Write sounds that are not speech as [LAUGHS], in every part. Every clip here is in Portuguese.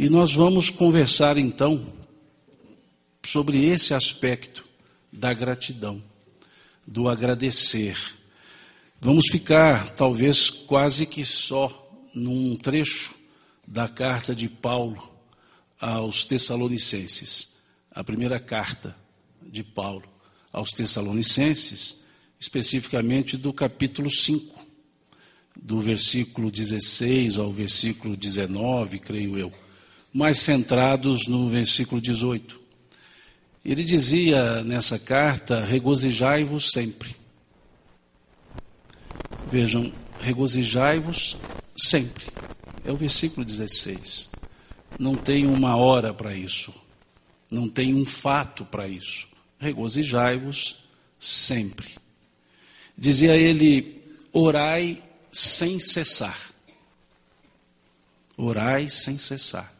E nós vamos conversar então sobre esse aspecto da gratidão, do agradecer. Vamos ficar, talvez, quase que só num trecho da carta de Paulo aos Tessalonicenses, a primeira carta de Paulo aos Tessalonicenses, especificamente do capítulo 5, do versículo 16 ao versículo 19, creio eu, mais centrados no versículo 18. Ele dizia nessa carta: regozijai-vos sempre. Vejam, regozijai-vos sempre. É o versículo 16. Não tem uma hora para isso. Não tem um fato para isso. Regozijai-vos sempre. Dizia ele: orai sem cessar. Orai sem cessar.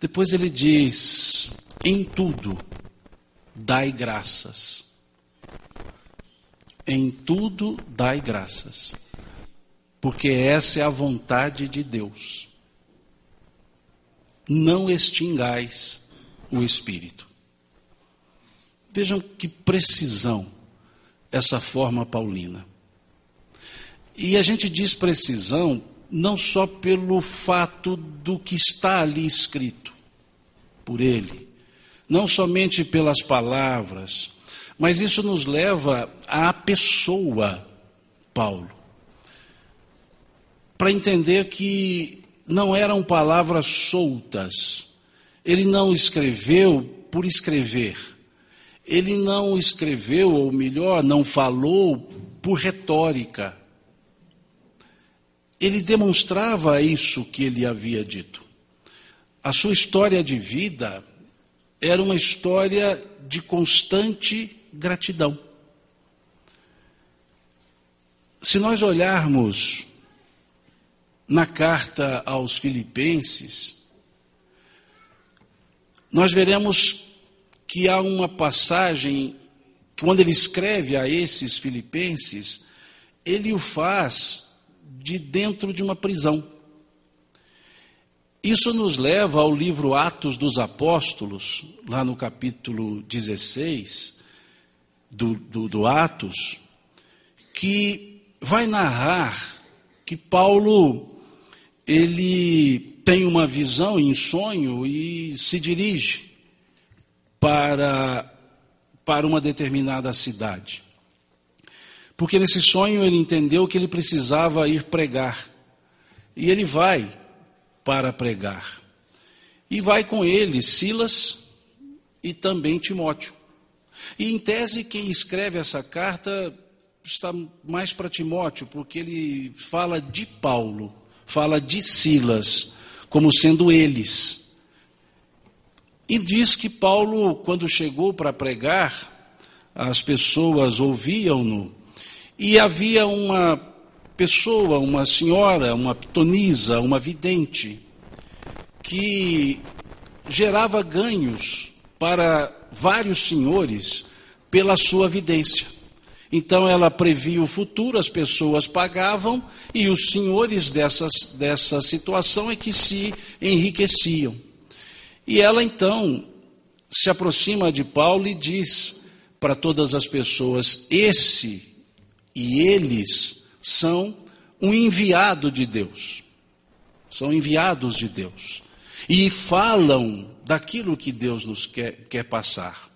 Depois ele diz: em tudo dai graças. Em tudo dai graças. Porque essa é a vontade de Deus. Não extingais o espírito. Vejam que precisão essa forma paulina. E a gente diz precisão não só pelo fato do que está ali escrito por ele, não somente pelas palavras, mas isso nos leva à pessoa Paulo. Para entender que não eram palavras soltas. Ele não escreveu por escrever. Ele não escreveu, ou melhor, não falou por retórica. Ele demonstrava isso que ele havia dito. A sua história de vida era uma história de constante gratidão. Se nós olharmos na carta aos Filipenses, nós veremos que há uma passagem, quando ele escreve a esses filipenses, ele o faz de dentro de uma prisão. Isso nos leva ao livro Atos dos Apóstolos, lá no capítulo 16 do, do, do Atos, que vai narrar que Paulo ele tem uma visão em sonho e se dirige para, para uma determinada cidade. Porque nesse sonho ele entendeu que ele precisava ir pregar. E ele vai para pregar. E vai com ele Silas e também Timóteo. E em tese, quem escreve essa carta está mais para Timóteo, porque ele fala de Paulo, fala de Silas, como sendo eles. E diz que Paulo, quando chegou para pregar, as pessoas ouviam-no, e havia uma pessoa, uma senhora, uma pitonisa, uma vidente, que gerava ganhos para vários senhores pela sua vidência. Então ela previa o futuro, as pessoas pagavam e os senhores dessas, dessa situação é que se enriqueciam. E ela então se aproxima de Paulo e diz para todas as pessoas: esse e eles são um enviado de Deus. São enviados de Deus. E falam daquilo que Deus nos quer, quer passar.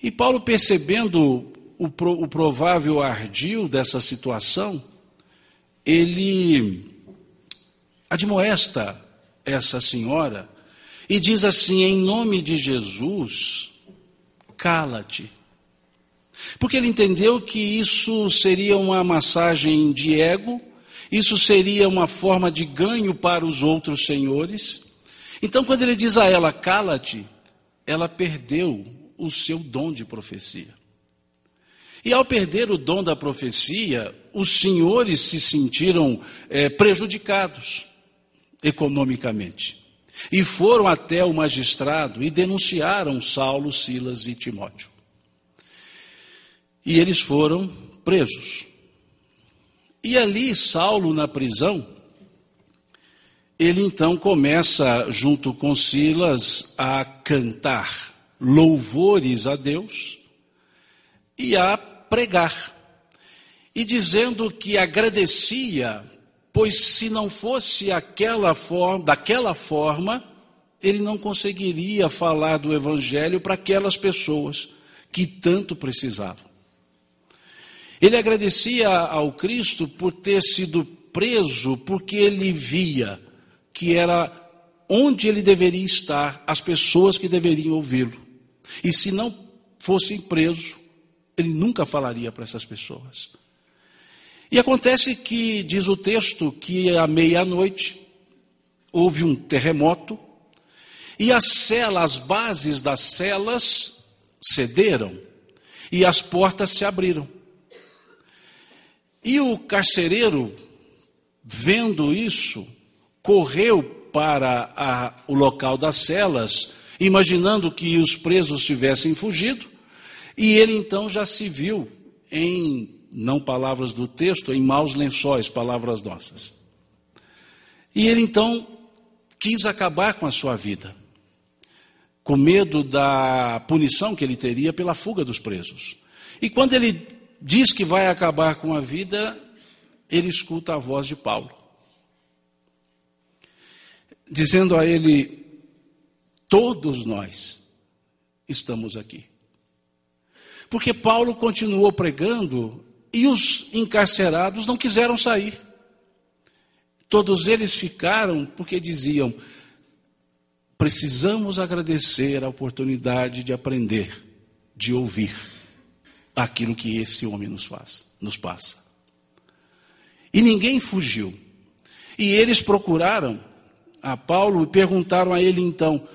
E Paulo, percebendo o, o provável ardil dessa situação, ele admoesta essa senhora e diz assim: em nome de Jesus, cala-te. Porque ele entendeu que isso seria uma massagem de ego, isso seria uma forma de ganho para os outros senhores. Então, quando ele diz a ela, cala-te, ela perdeu o seu dom de profecia. E ao perder o dom da profecia, os senhores se sentiram é, prejudicados economicamente. E foram até o magistrado e denunciaram Saulo, Silas e Timóteo. E eles foram presos. E ali, Saulo, na prisão, ele então começa, junto com Silas, a cantar louvores a Deus e a pregar. E dizendo que agradecia, pois se não fosse aquela forma, daquela forma, ele não conseguiria falar do evangelho para aquelas pessoas que tanto precisavam. Ele agradecia ao Cristo por ter sido preso, porque ele via que era onde ele deveria estar, as pessoas que deveriam ouvi-lo. E se não fosse preso, ele nunca falaria para essas pessoas. E acontece que, diz o texto, que à meia-noite houve um terremoto e as celas, as bases das celas cederam e as portas se abriram. E o carcereiro, vendo isso, correu para a, o local das celas, imaginando que os presos tivessem fugido, e ele então já se viu em, não palavras do texto, em maus lençóis, palavras nossas. E ele então quis acabar com a sua vida, com medo da punição que ele teria pela fuga dos presos. E quando ele diz que vai acabar com a vida, ele escuta a voz de Paulo dizendo a ele: Todos nós estamos aqui. Porque Paulo continuou pregando e os encarcerados não quiseram sair. Todos eles ficaram porque diziam: precisamos agradecer a oportunidade de aprender, de ouvir aquilo que esse homem nos faz, nos passa. E ninguém fugiu. E eles procuraram a Paulo e perguntaram a ele então: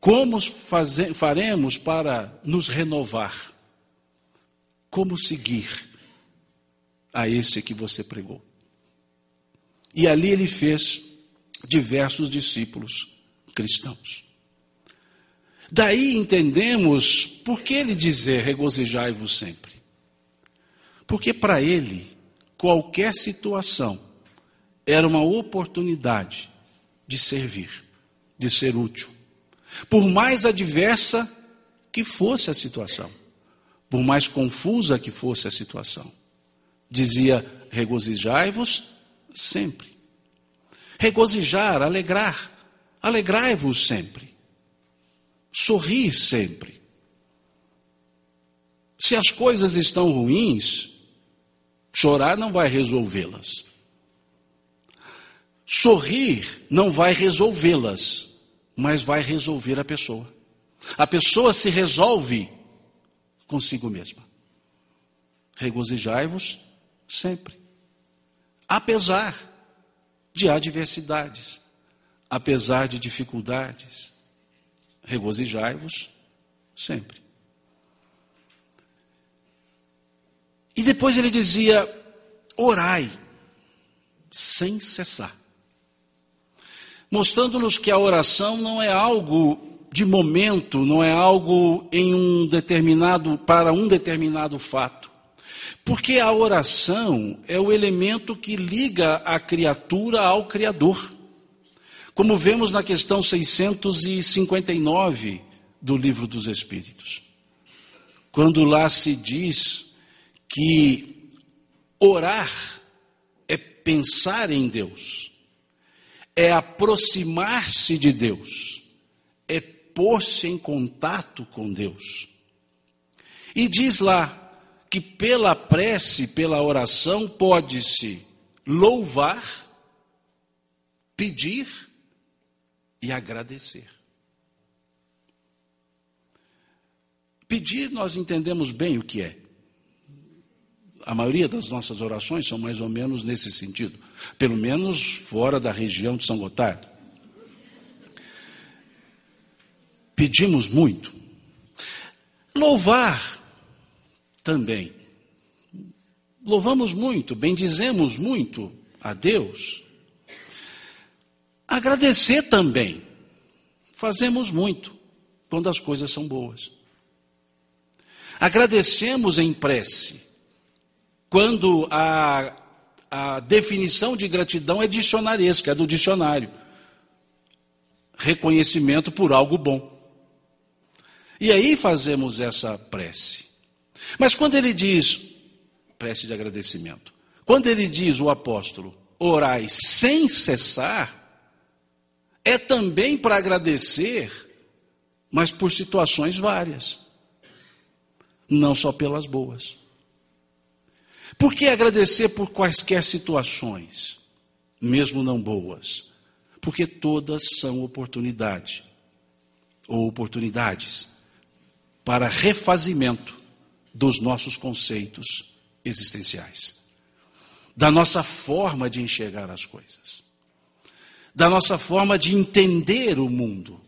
como faze, faremos para nos renovar? Como seguir a esse que você pregou? E ali ele fez diversos discípulos cristãos. Daí entendemos por que ele dizer regozijai-vos sempre. Porque para ele, qualquer situação era uma oportunidade de servir, de ser útil. Por mais adversa que fosse a situação, por mais confusa que fosse a situação, dizia: regozijai-vos sempre. Regozijar, alegrar, alegrai-vos sempre. Sorrir sempre. Se as coisas estão ruins, chorar não vai resolvê-las. Sorrir não vai resolvê-las, mas vai resolver a pessoa. A pessoa se resolve consigo mesma. Regozijai-vos sempre, apesar de adversidades, apesar de dificuldades. Regozijai-vos sempre. E depois ele dizia: orai sem cessar mostrando-nos que a oração não é algo de momento, não é algo em um determinado para um determinado fato. Porque a oração é o elemento que liga a criatura ao criador. Como vemos na questão 659 do Livro dos Espíritos. Quando lá se diz que orar é pensar em Deus é aproximar-se de Deus, é pôr-se em contato com Deus. E diz lá que pela prece, pela oração, pode-se louvar, pedir e agradecer. Pedir, nós entendemos bem o que é a maioria das nossas orações são mais ou menos nesse sentido, pelo menos fora da região de São Gotardo. Pedimos muito. Louvar também. Louvamos muito, bendizemos muito a Deus. Agradecer também. Fazemos muito quando as coisas são boas. Agradecemos em prece quando a a definição de gratidão é dicionaresca, é do dicionário. Reconhecimento por algo bom. E aí fazemos essa prece. Mas quando ele diz, prece de agradecimento, quando ele diz, o apóstolo, orai sem cessar, é também para agradecer, mas por situações várias, não só pelas boas. Por que agradecer por quaisquer situações, mesmo não boas? Porque todas são oportunidade, ou oportunidades, para refazimento dos nossos conceitos existenciais, da nossa forma de enxergar as coisas, da nossa forma de entender o mundo,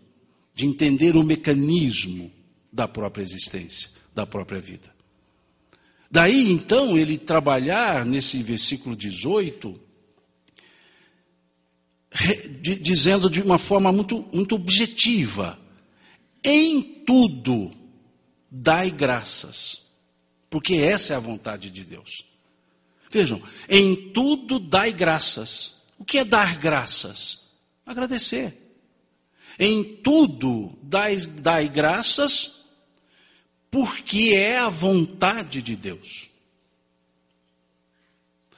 de entender o mecanismo da própria existência, da própria vida. Daí então ele trabalhar nesse versículo 18, dizendo de uma forma muito, muito objetiva: em tudo dai graças, porque essa é a vontade de Deus. Vejam, em tudo dai graças. O que é dar graças? Agradecer. Em tudo dai, dai graças, porque é a vontade de Deus.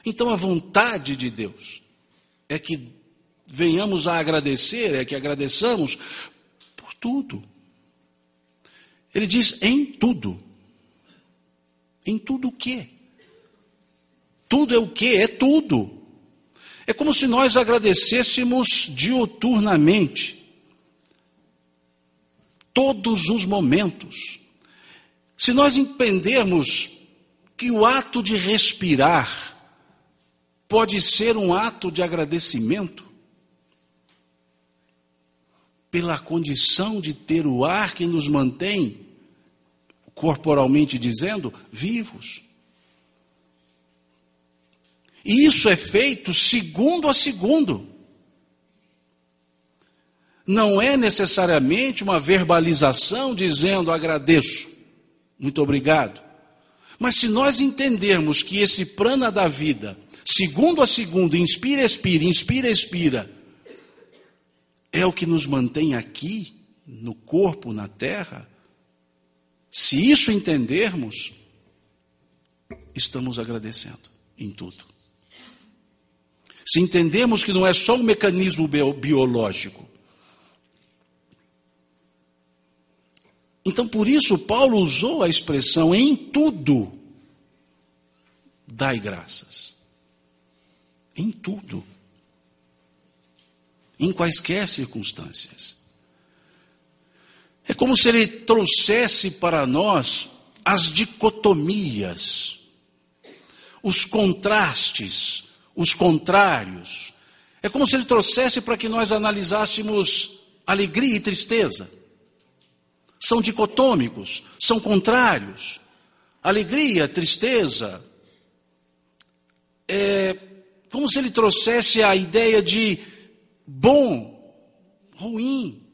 Então a vontade de Deus é que venhamos a agradecer, é que agradeçamos por tudo. Ele diz em tudo. Em tudo o quê? Tudo é o quê? É tudo. É como se nós agradecêssemos diuturnamente, todos os momentos. Se nós entendermos que o ato de respirar pode ser um ato de agradecimento, pela condição de ter o ar que nos mantém, corporalmente dizendo, vivos. E isso é feito segundo a segundo. Não é necessariamente uma verbalização dizendo agradeço. Muito obrigado. Mas se nós entendermos que esse prana da vida, segundo a segundo, inspira, expira, inspira, expira, é o que nos mantém aqui, no corpo, na terra, se isso entendermos, estamos agradecendo em tudo. Se entendermos que não é só um mecanismo biológico, Então, por isso, Paulo usou a expressão em tudo, dai graças. Em tudo. Em quaisquer circunstâncias. É como se ele trouxesse para nós as dicotomias, os contrastes, os contrários. É como se ele trouxesse para que nós analisássemos alegria e tristeza são dicotômicos, são contrários. Alegria, tristeza. É como se ele trouxesse a ideia de bom, ruim.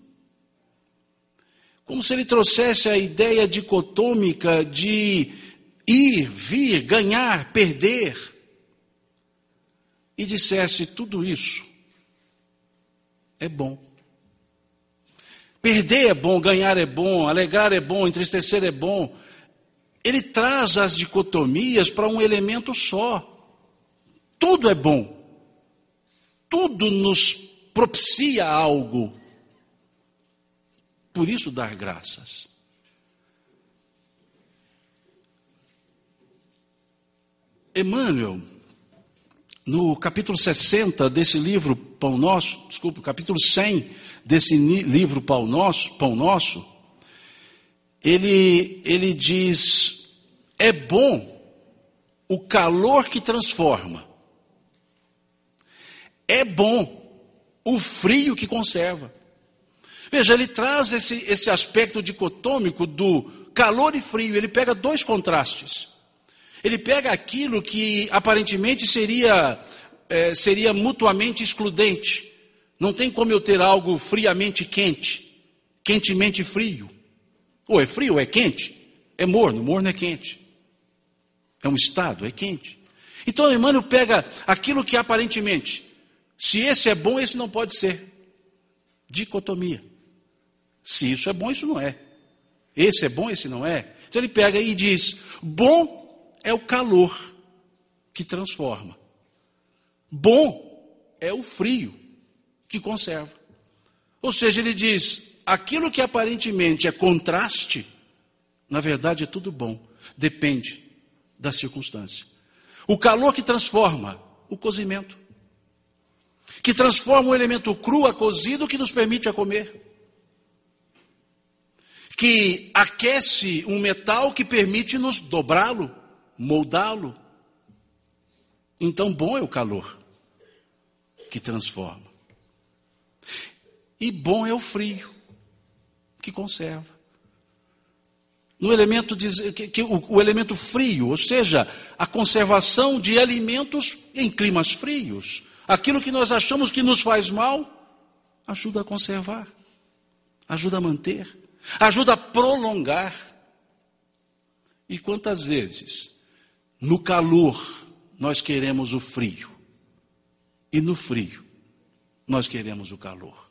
Como se ele trouxesse a ideia dicotômica de ir, vir, ganhar, perder. E dissesse: tudo isso é bom. Perder é bom, ganhar é bom, alegrar é bom, entristecer é bom. Ele traz as dicotomias para um elemento só. Tudo é bom. Tudo nos propicia algo. Por isso, dar graças. Emmanuel, no capítulo 60 desse livro Pão Nosso, desculpa, capítulo 100 desse livro Pão Nosso, Pão Nosso, ele, ele diz: é bom o calor que transforma, é bom o frio que conserva. Veja, ele traz esse, esse aspecto dicotômico do calor e frio, ele pega dois contrastes. Ele pega aquilo que aparentemente seria, é, seria mutuamente excludente, não tem como eu ter algo friamente quente, quentemente frio. Ou é frio ou é quente. É morno, morno é quente. É um estado, é quente. Então Emmanuel pega aquilo que aparentemente, se esse é bom, esse não pode ser. Dicotomia. Se isso é bom, isso não é. Esse é bom, esse não é. Então ele pega e diz: bom é o calor que transforma. Bom é o frio que conserva. Ou seja, ele diz: aquilo que aparentemente é contraste, na verdade é tudo bom, depende da circunstância. O calor que transforma o cozimento, que transforma o elemento cru a cozido que nos permite a comer, que aquece um metal que permite nos dobrá-lo, moldá-lo. Então, bom é o calor que transforma. E bom é o frio que conserva. No elemento que, que o, o elemento frio, ou seja, a conservação de alimentos em climas frios. Aquilo que nós achamos que nos faz mal, ajuda a conservar, ajuda a manter, ajuda a prolongar. E quantas vezes, no calor, nós queremos o frio, e no frio, nós queremos o calor.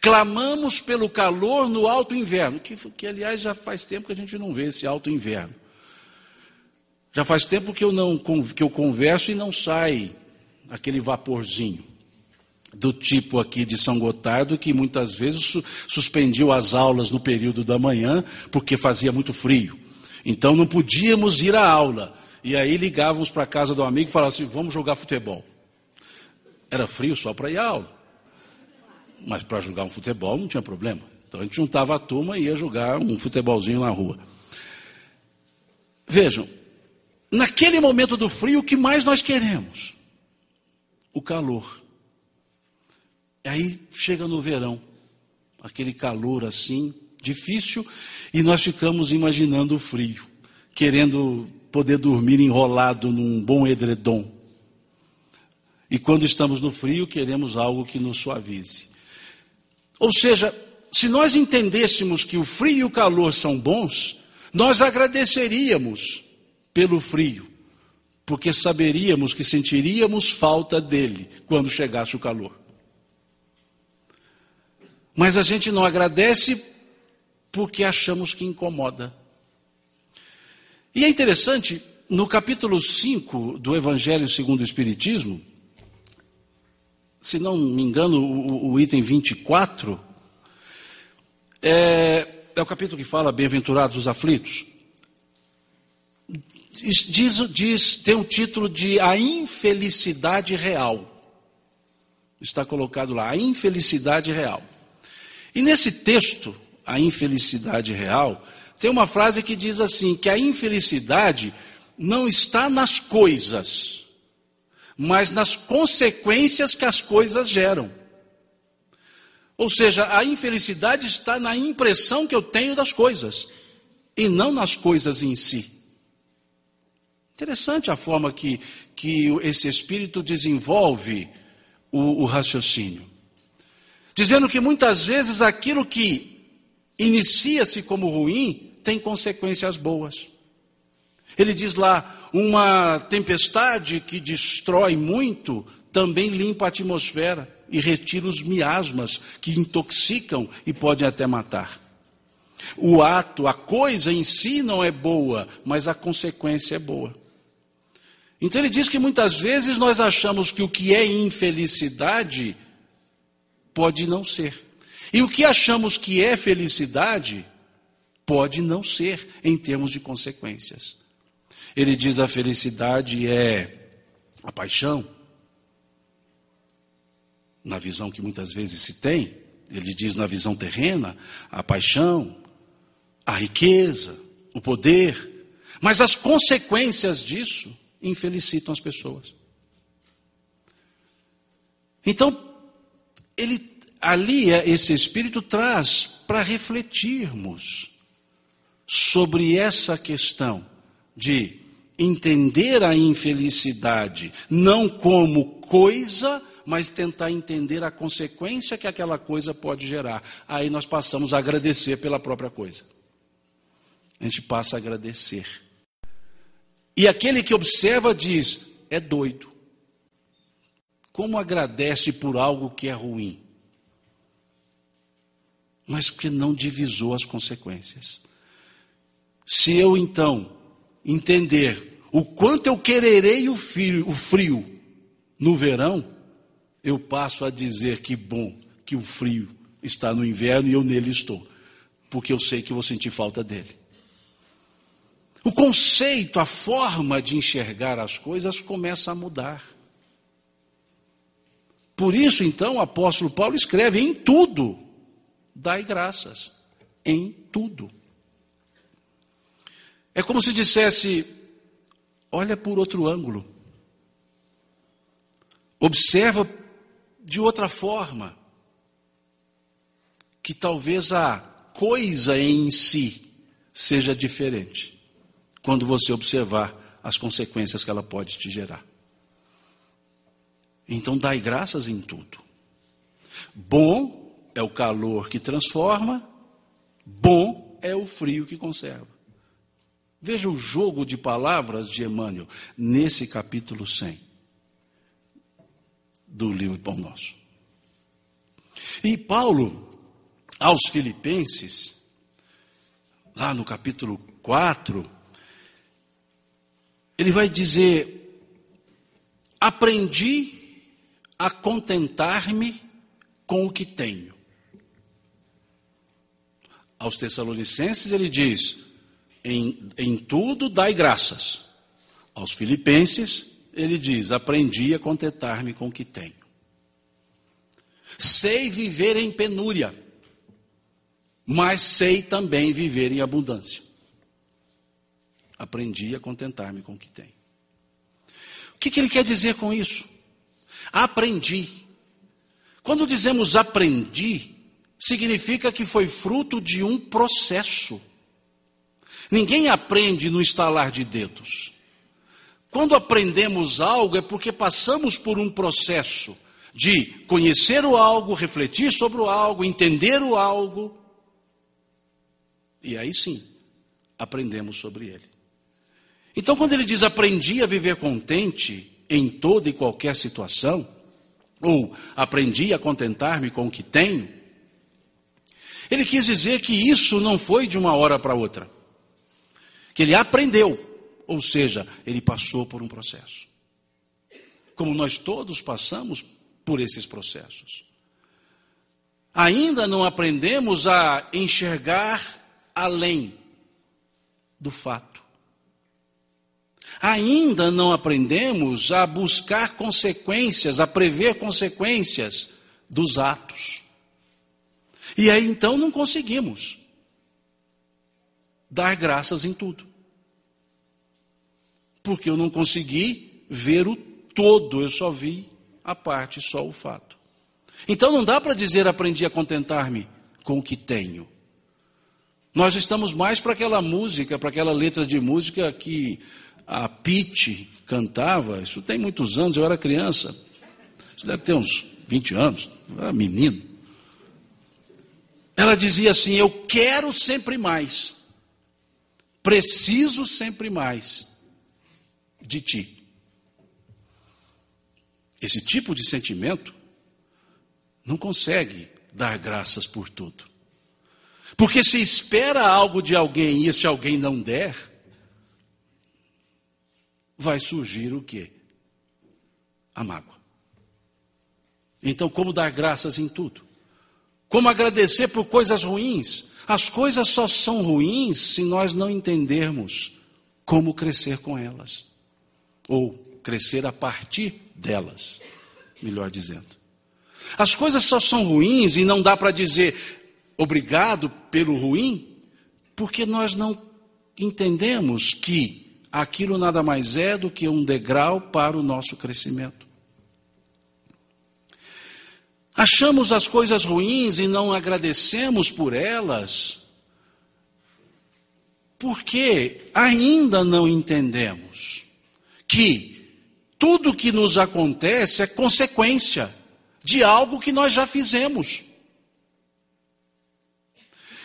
Clamamos pelo calor no alto inverno, que, que aliás já faz tempo que a gente não vê esse alto inverno. Já faz tempo que eu não que eu converso e não sai aquele vaporzinho do tipo aqui de São Gotardo que muitas vezes su suspendiu as aulas no período da manhã porque fazia muito frio. Então não podíamos ir à aula. E aí ligávamos para a casa do amigo e falávamos assim: vamos jogar futebol. Era frio só para ir à aula. Mas para jogar um futebol não tinha problema. Então a gente juntava a turma e ia jogar um futebolzinho na rua. Vejam, naquele momento do frio, o que mais nós queremos? O calor. Aí chega no verão, aquele calor assim, difícil, e nós ficamos imaginando o frio, querendo poder dormir enrolado num bom edredom. E quando estamos no frio, queremos algo que nos suavize. Ou seja, se nós entendêssemos que o frio e o calor são bons, nós agradeceríamos pelo frio, porque saberíamos que sentiríamos falta dele quando chegasse o calor. Mas a gente não agradece porque achamos que incomoda. E é interessante, no capítulo 5 do Evangelho segundo o Espiritismo, se não me engano, o, o item 24, é, é o capítulo que fala Bem-aventurados os aflitos. Diz, diz, tem o título de A Infelicidade Real. Está colocado lá, a infelicidade real. E nesse texto, a infelicidade real, tem uma frase que diz assim: que a infelicidade não está nas coisas, mas nas consequências que as coisas geram. Ou seja, a infelicidade está na impressão que eu tenho das coisas, e não nas coisas em si. Interessante a forma que, que esse espírito desenvolve o, o raciocínio. Dizendo que muitas vezes aquilo que inicia-se como ruim tem consequências boas. Ele diz lá: uma tempestade que destrói muito também limpa a atmosfera e retira os miasmas que intoxicam e podem até matar. O ato, a coisa em si não é boa, mas a consequência é boa. Então ele diz que muitas vezes nós achamos que o que é infelicidade pode não ser. E o que achamos que é felicidade pode não ser em termos de consequências. Ele diz a felicidade é a paixão, na visão que muitas vezes se tem, ele diz na visão terrena, a paixão, a riqueza, o poder, mas as consequências disso infelicitam as pessoas. Então, ele ali esse espírito traz para refletirmos sobre essa questão de entender a infelicidade não como coisa, mas tentar entender a consequência que aquela coisa pode gerar. Aí nós passamos a agradecer pela própria coisa. A gente passa a agradecer. E aquele que observa diz: é doido. Como agradece por algo que é ruim? Mas porque não divisou as consequências. Se eu então entender o quanto eu quererei o frio, o frio no verão, eu passo a dizer que bom que o frio está no inverno e eu nele estou, porque eu sei que vou sentir falta dele. O conceito, a forma de enxergar as coisas começa a mudar. Por isso, então, o apóstolo Paulo escreve: em tudo, dai graças. Em tudo. É como se dissesse: olha por outro ângulo. Observa de outra forma. Que talvez a coisa em si seja diferente quando você observar as consequências que ela pode te gerar. Então, dai graças em tudo. Bom é o calor que transforma, bom é o frio que conserva. Veja o jogo de palavras de Emmanuel nesse capítulo 100 do livro Pão Nosso. E Paulo, aos Filipenses, lá no capítulo 4, ele vai dizer: aprendi a contentar-me com o que tenho. Aos Tessalonicenses ele diz: em, em tudo dai graças. Aos Filipenses ele diz: aprendi a contentar-me com o que tenho. Sei viver em penúria, mas sei também viver em abundância. Aprendi a contentar-me com o que tenho. O que, que ele quer dizer com isso? Aprendi. Quando dizemos aprendi, significa que foi fruto de um processo. Ninguém aprende no estalar de dedos. Quando aprendemos algo é porque passamos por um processo de conhecer o algo, refletir sobre o algo, entender o algo. E aí sim, aprendemos sobre ele. Então, quando ele diz aprendi a viver contente em toda e qualquer situação, ou aprendi a contentar-me com o que tenho, ele quis dizer que isso não foi de uma hora para outra. Que ele aprendeu, ou seja, ele passou por um processo. Como nós todos passamos por esses processos. Ainda não aprendemos a enxergar além do fato ainda não aprendemos a buscar consequências, a prever consequências dos atos. E aí então não conseguimos dar graças em tudo. Porque eu não consegui ver o todo, eu só vi a parte, só o fato. Então não dá para dizer aprendi a contentar-me com o que tenho. Nós estamos mais para aquela música, para aquela letra de música que a Pete cantava, isso tem muitos anos, eu era criança, isso deve ter uns 20 anos, eu era menino. Ela dizia assim: Eu quero sempre mais, preciso sempre mais de ti. Esse tipo de sentimento não consegue dar graças por tudo. Porque se espera algo de alguém e esse alguém não der, vai surgir o quê? A mágoa. Então, como dar graças em tudo? Como agradecer por coisas ruins? As coisas só são ruins se nós não entendermos como crescer com elas. Ou crescer a partir delas, melhor dizendo. As coisas só são ruins e não dá para dizer obrigado pelo ruim, porque nós não entendemos que aquilo nada mais é do que um degrau para o nosso crescimento. Achamos as coisas ruins e não agradecemos por elas, porque ainda não entendemos que tudo que nos acontece é consequência de algo que nós já fizemos.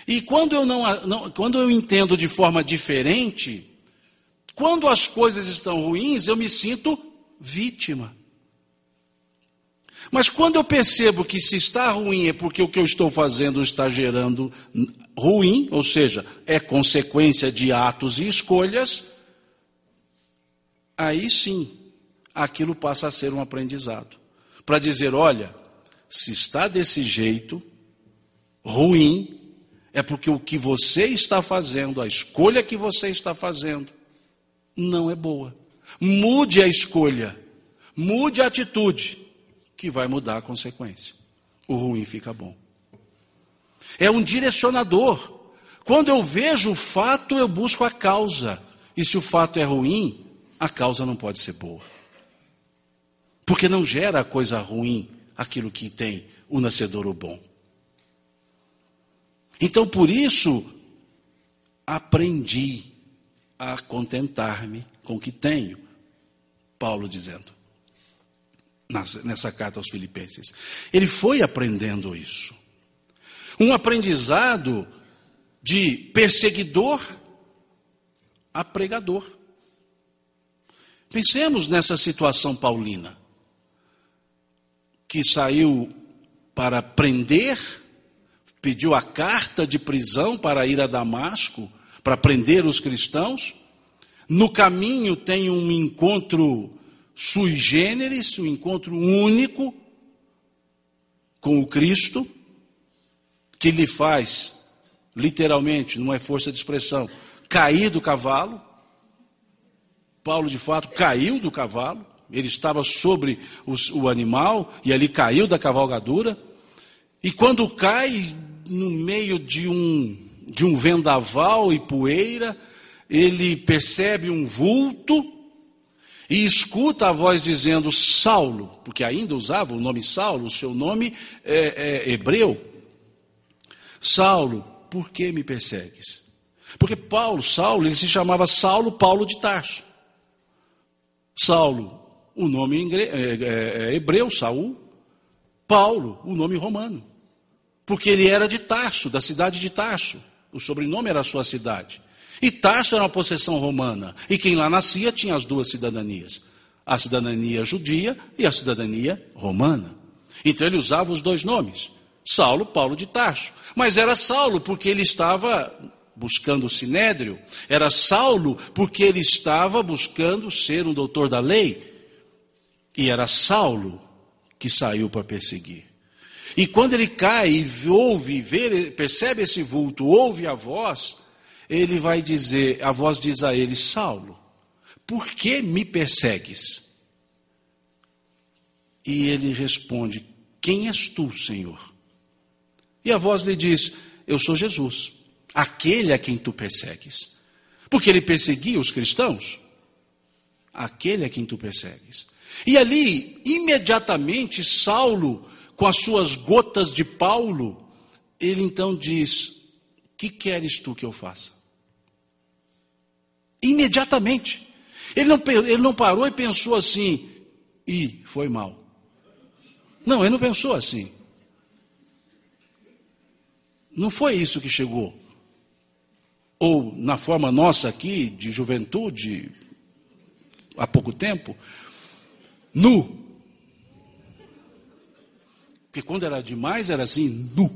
E quando eu, não, não, quando eu entendo de forma diferente, Quando as coisas estão ruins, eu me sinto vítima. Mas quando eu percebo que se está ruim é porque o que eu estou fazendo está gerando ruim, ou seja, é consequência de atos e escolhas, aí sim, aquilo passa a ser um aprendizado. Para dizer, olha, se está desse jeito, ruim, é porque o que você está fazendo, a escolha que você está fazendo, não é boa. Mude a escolha, mude a atitude, que vai mudar a consequência. O ruim fica bom. É um direcionador. Quando eu vejo o fato, eu busco a causa. E se o fato é ruim, a causa não pode ser boa. Porque não gera coisa ruim aquilo que tem o nascedouro bom. Então, por isso, aprendi a contentar-me com o que tenho. Paulo dizendo, nessa carta aos Filipenses. Ele foi aprendendo isso. Um aprendizado de perseguidor a pregador. Pensemos nessa situação paulina, que saiu para prender pediu a carta de prisão para ir a Damasco, para prender os cristãos. No caminho tem um encontro sui generis, um encontro único com o Cristo, que lhe faz, literalmente, não é força de expressão, cair do cavalo. Paulo, de fato, caiu do cavalo, ele estava sobre os, o animal e ali caiu da cavalgadura. E quando cai, no meio de um, de um vendaval e poeira, ele percebe um vulto e escuta a voz dizendo Saulo, porque ainda usava o nome Saulo, o seu nome é, é hebreu. Saulo, por que me persegues? Porque Paulo, Saulo, ele se chamava Saulo Paulo de Tarso. Saulo, o nome é, é, é hebreu, Saul. Paulo, o nome romano porque ele era de Tarso, da cidade de Tarso. O sobrenome era a sua cidade. E Tarso era uma possessão romana. E quem lá nascia tinha as duas cidadanias: a cidadania judia e a cidadania romana. Então ele usava os dois nomes: Saulo, Paulo de Tarso. Mas era Saulo porque ele estava buscando o sinédrio, era Saulo porque ele estava buscando ser um doutor da lei. E era Saulo que saiu para perseguir. E quando ele cai e ouve, vê, percebe esse vulto, ouve a voz, ele vai dizer, a voz diz a ele, Saulo, por que me persegues? E ele responde, quem és tu, Senhor? E a voz lhe diz, eu sou Jesus, aquele a quem tu persegues. Porque ele perseguia os cristãos. Aquele a quem tu persegues. E ali, imediatamente, Saulo com as suas gotas de Paulo, ele então diz: Que queres tu que eu faça? Imediatamente. Ele não, ele não parou e pensou assim, e foi mal. Não, ele não pensou assim. Não foi isso que chegou. Ou na forma nossa aqui, de juventude, há pouco tempo, nu. Porque quando era demais, era assim, nu.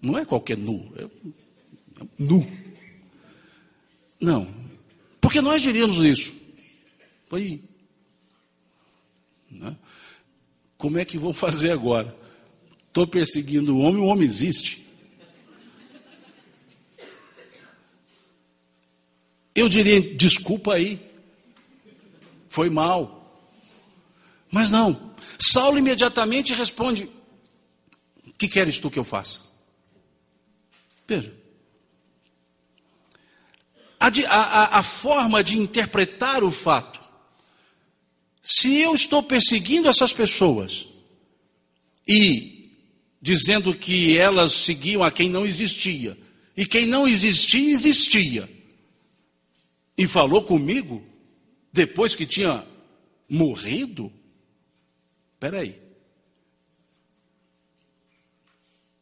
Não é qualquer nu, é nu. Não. Porque nós diríamos isso. Foi. Né? Como é que vou fazer agora? Estou perseguindo o homem, o homem existe. Eu diria, desculpa aí. Foi mal. Mas não. Saulo imediatamente responde: Que queres tu que eu faça? Veja. A, a, a forma de interpretar o fato. Se eu estou perseguindo essas pessoas e dizendo que elas seguiam a quem não existia, e quem não existia, existia, e falou comigo depois que tinha morrido, Espera aí.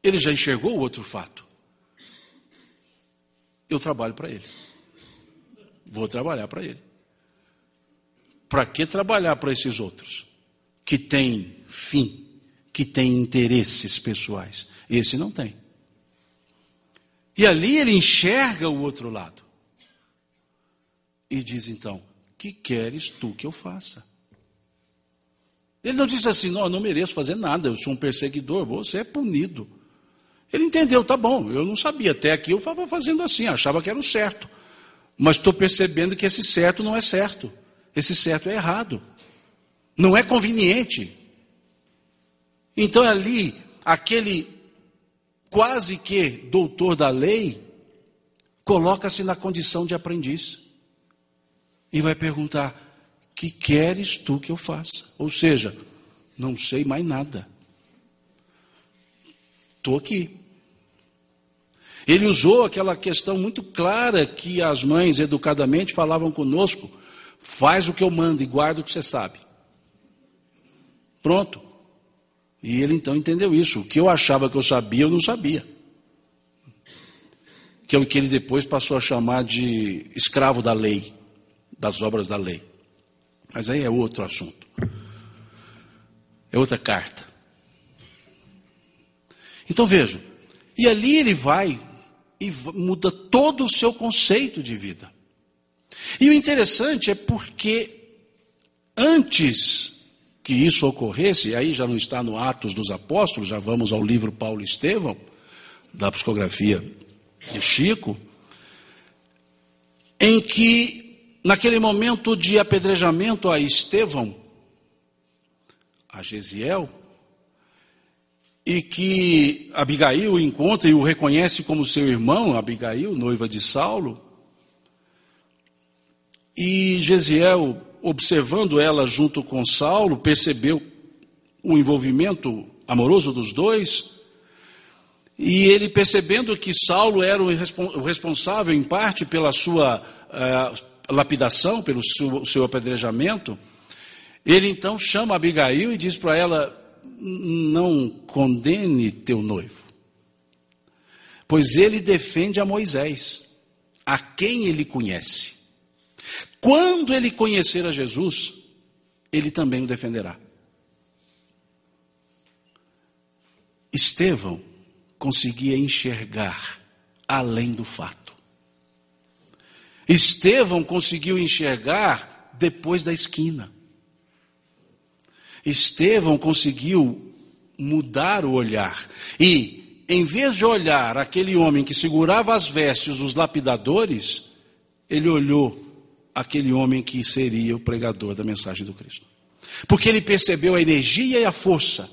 Ele já enxergou o outro fato. Eu trabalho para ele. Vou trabalhar para ele. Para que trabalhar para esses outros? Que têm fim, que têm interesses pessoais. Esse não tem. E ali ele enxerga o outro lado. E diz então: Que queres tu que eu faça? Ele não diz assim: Não, eu não mereço fazer nada, eu sou um perseguidor, você é punido. Ele entendeu, tá bom, eu não sabia, até aqui eu estava fazendo assim, achava que era o certo. Mas estou percebendo que esse certo não é certo. Esse certo é errado. Não é conveniente. Então ali, aquele quase que doutor da lei, coloca-se na condição de aprendiz. E vai perguntar: Que queres tu que eu faça? Ou seja, não sei mais nada. Estou aqui. Ele usou aquela questão muito clara que as mães educadamente falavam conosco: faz o que eu mando e guarda o que você sabe. Pronto. E ele então entendeu isso. O que eu achava que eu sabia, eu não sabia. Que é o que ele depois passou a chamar de escravo da lei, das obras da lei. Mas aí é outro assunto. É outra carta. Então vejam, e ali ele vai e muda todo o seu conceito de vida. E o interessante é porque antes que isso ocorresse, aí já não está no Atos dos Apóstolos, já vamos ao livro Paulo e Estevão, da psicografia de Chico, em que, naquele momento de apedrejamento a Estevão, a Gesiel, e que Abigail o encontra e o reconhece como seu irmão, Abigail, noiva de Saulo. E Gesiel, observando ela junto com Saulo, percebeu o envolvimento amoroso dos dois. E ele percebendo que Saulo era o responsável, em parte, pela sua uh, lapidação, pelo seu, seu apedrejamento, ele então chama Abigail e diz para ela: não condene teu noivo, pois ele defende a Moisés, a quem ele conhece. Quando ele conhecer a Jesus, ele também o defenderá. Estevão conseguia enxergar além do fato. Estevão conseguiu enxergar depois da esquina. Estevão conseguiu mudar o olhar. E, em vez de olhar aquele homem que segurava as vestes dos lapidadores, ele olhou aquele homem que seria o pregador da mensagem do Cristo. Porque ele percebeu a energia e a força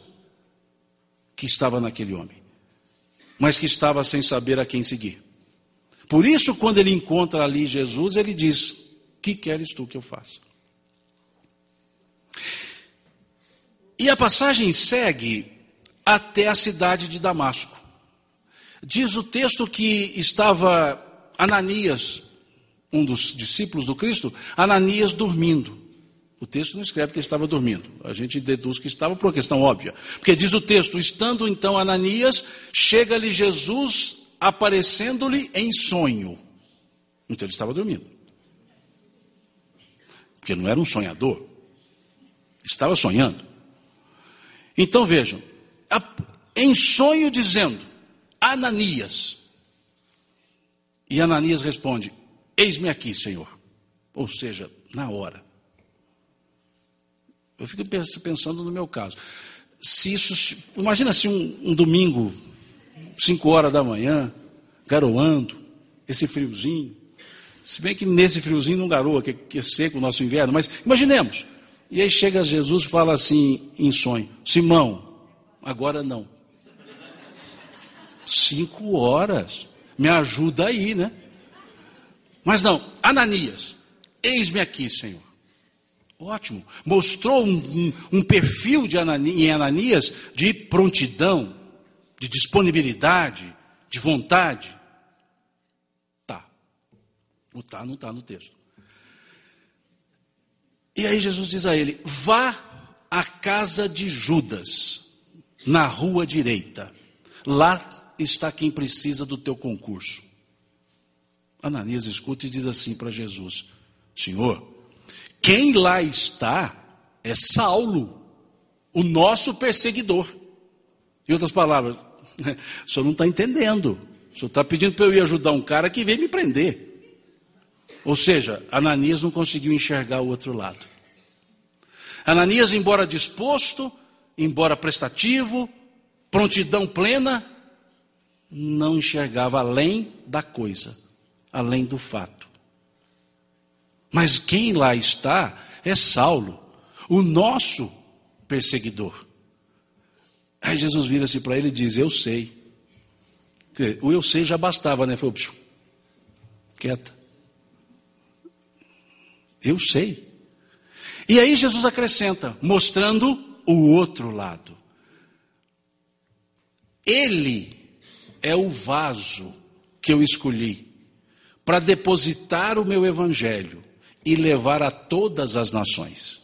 que estava naquele homem, mas que estava sem saber a quem seguir. Por isso, quando ele encontra ali Jesus, ele diz: Que queres tu que eu faça? E a passagem segue até a cidade de Damasco. Diz o texto que estava Ananias, um dos discípulos do Cristo, Ananias dormindo. O texto não escreve que ele estava dormindo. A gente deduz que estava por uma questão óbvia. Porque diz o texto: estando então Ananias, chega-lhe Jesus aparecendo-lhe em sonho. Então ele estava dormindo. Porque não era um sonhador. Estava sonhando. Então vejam, em sonho dizendo, Ananias. E Ananias responde: Eis-me aqui, Senhor. Ou seja, na hora. Eu fico pensando no meu caso. Se isso, imagina se um, um domingo, 5 horas da manhã, garoando, esse friozinho. Se bem que nesse friozinho não garoa, que, que é seco o nosso inverno, mas imaginemos, e aí chega Jesus e fala assim em sonho: Simão, agora não. Cinco horas. Me ajuda aí, né? Mas não, Ananias, eis-me aqui, Senhor. Ótimo. Mostrou um, um, um perfil de Ananias, em Ananias de prontidão, de disponibilidade, de vontade. Tá. O tá não está no texto. E aí Jesus diz a ele: vá à casa de Judas, na rua direita. Lá está quem precisa do teu concurso. Ananias escuta e diz assim para Jesus: Senhor, quem lá está é Saulo, o nosso perseguidor. Em outras palavras, [LAUGHS] o senhor não está entendendo. O senhor está pedindo para eu ir ajudar um cara que veio me prender. Ou seja, Ananias não conseguiu enxergar o outro lado. Ananias, embora disposto, embora prestativo, prontidão plena, não enxergava além da coisa, além do fato. Mas quem lá está é Saulo, o nosso perseguidor. Aí Jesus vira-se para ele e diz: Eu sei. O eu sei já bastava, né? Foi, quieta. Eu sei. E aí Jesus acrescenta, mostrando o outro lado. Ele é o vaso que eu escolhi para depositar o meu evangelho e levar a todas as nações.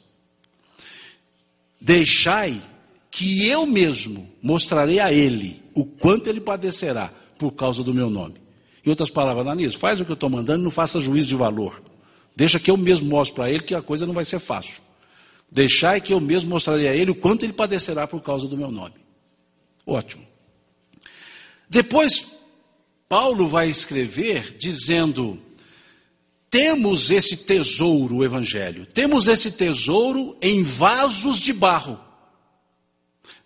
Deixai que eu mesmo mostrarei a ele o quanto ele padecerá por causa do meu nome. Em outras palavras, Ananias, faz o que eu estou mandando, não faça juízo de valor. Deixa que eu mesmo mostre para ele que a coisa não vai ser fácil. Deixai que eu mesmo mostrarei a ele o quanto ele padecerá por causa do meu nome. Ótimo. Depois, Paulo vai escrever dizendo: temos esse tesouro, o Evangelho, temos esse tesouro em vasos de barro.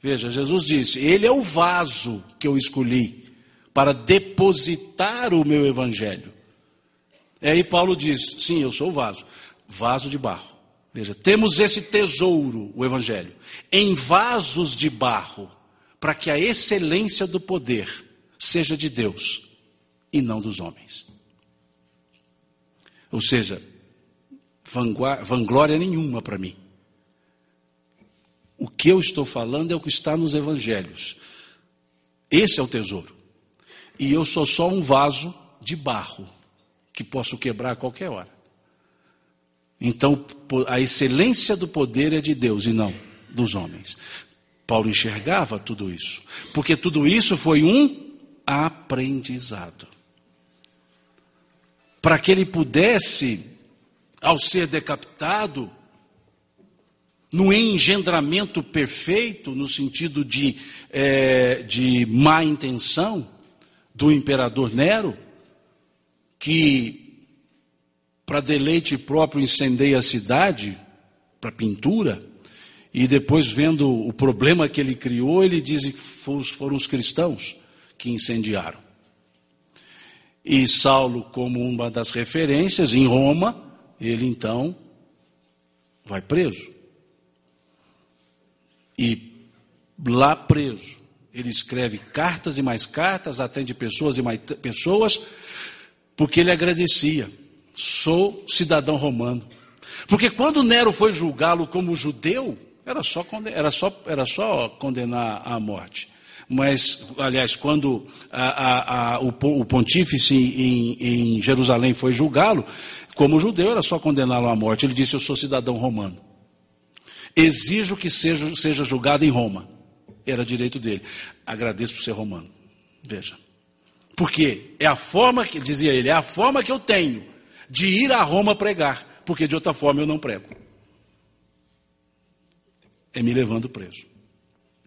Veja, Jesus disse: Ele é o vaso que eu escolhi para depositar o meu Evangelho. E aí Paulo diz: Sim, eu sou o vaso, vaso de barro. Veja, temos esse tesouro, o Evangelho, em vasos de barro, para que a excelência do poder seja de Deus e não dos homens. Ou seja, vanglória nenhuma para mim. O que eu estou falando é o que está nos evangelhos. Esse é o tesouro. E eu sou só um vaso de barro que posso quebrar a qualquer hora. Então, a excelência do poder é de Deus e não dos homens. Paulo enxergava tudo isso, porque tudo isso foi um aprendizado. Para que ele pudesse, ao ser decapitado, no engendramento perfeito, no sentido de, é, de má intenção do imperador Nero, que para deleite próprio incendeia a cidade, para pintura, e depois vendo o problema que ele criou, ele diz que foram os cristãos que incendiaram. E Saulo, como uma das referências, em Roma, ele então vai preso. E lá preso, ele escreve cartas e mais cartas, atende pessoas e mais pessoas, porque ele agradecia. Sou cidadão romano. Porque quando Nero foi julgá-lo como judeu, era só, era, só, era só condenar à morte. Mas, aliás, quando a, a, a, o, o, pontífice em, em Jerusalém foi julgá-lo, como judeu, era só condená-lo à morte. Ele disse: Eu sou cidadão romano exijo que seja, seja julgado em Roma. Era direito dele. Agradeço por ser romano. Veja. Porque é a forma que, dizia ele, é a forma que eu tenho de ir a Roma pregar, porque de outra forma eu não prego. É me levando preso.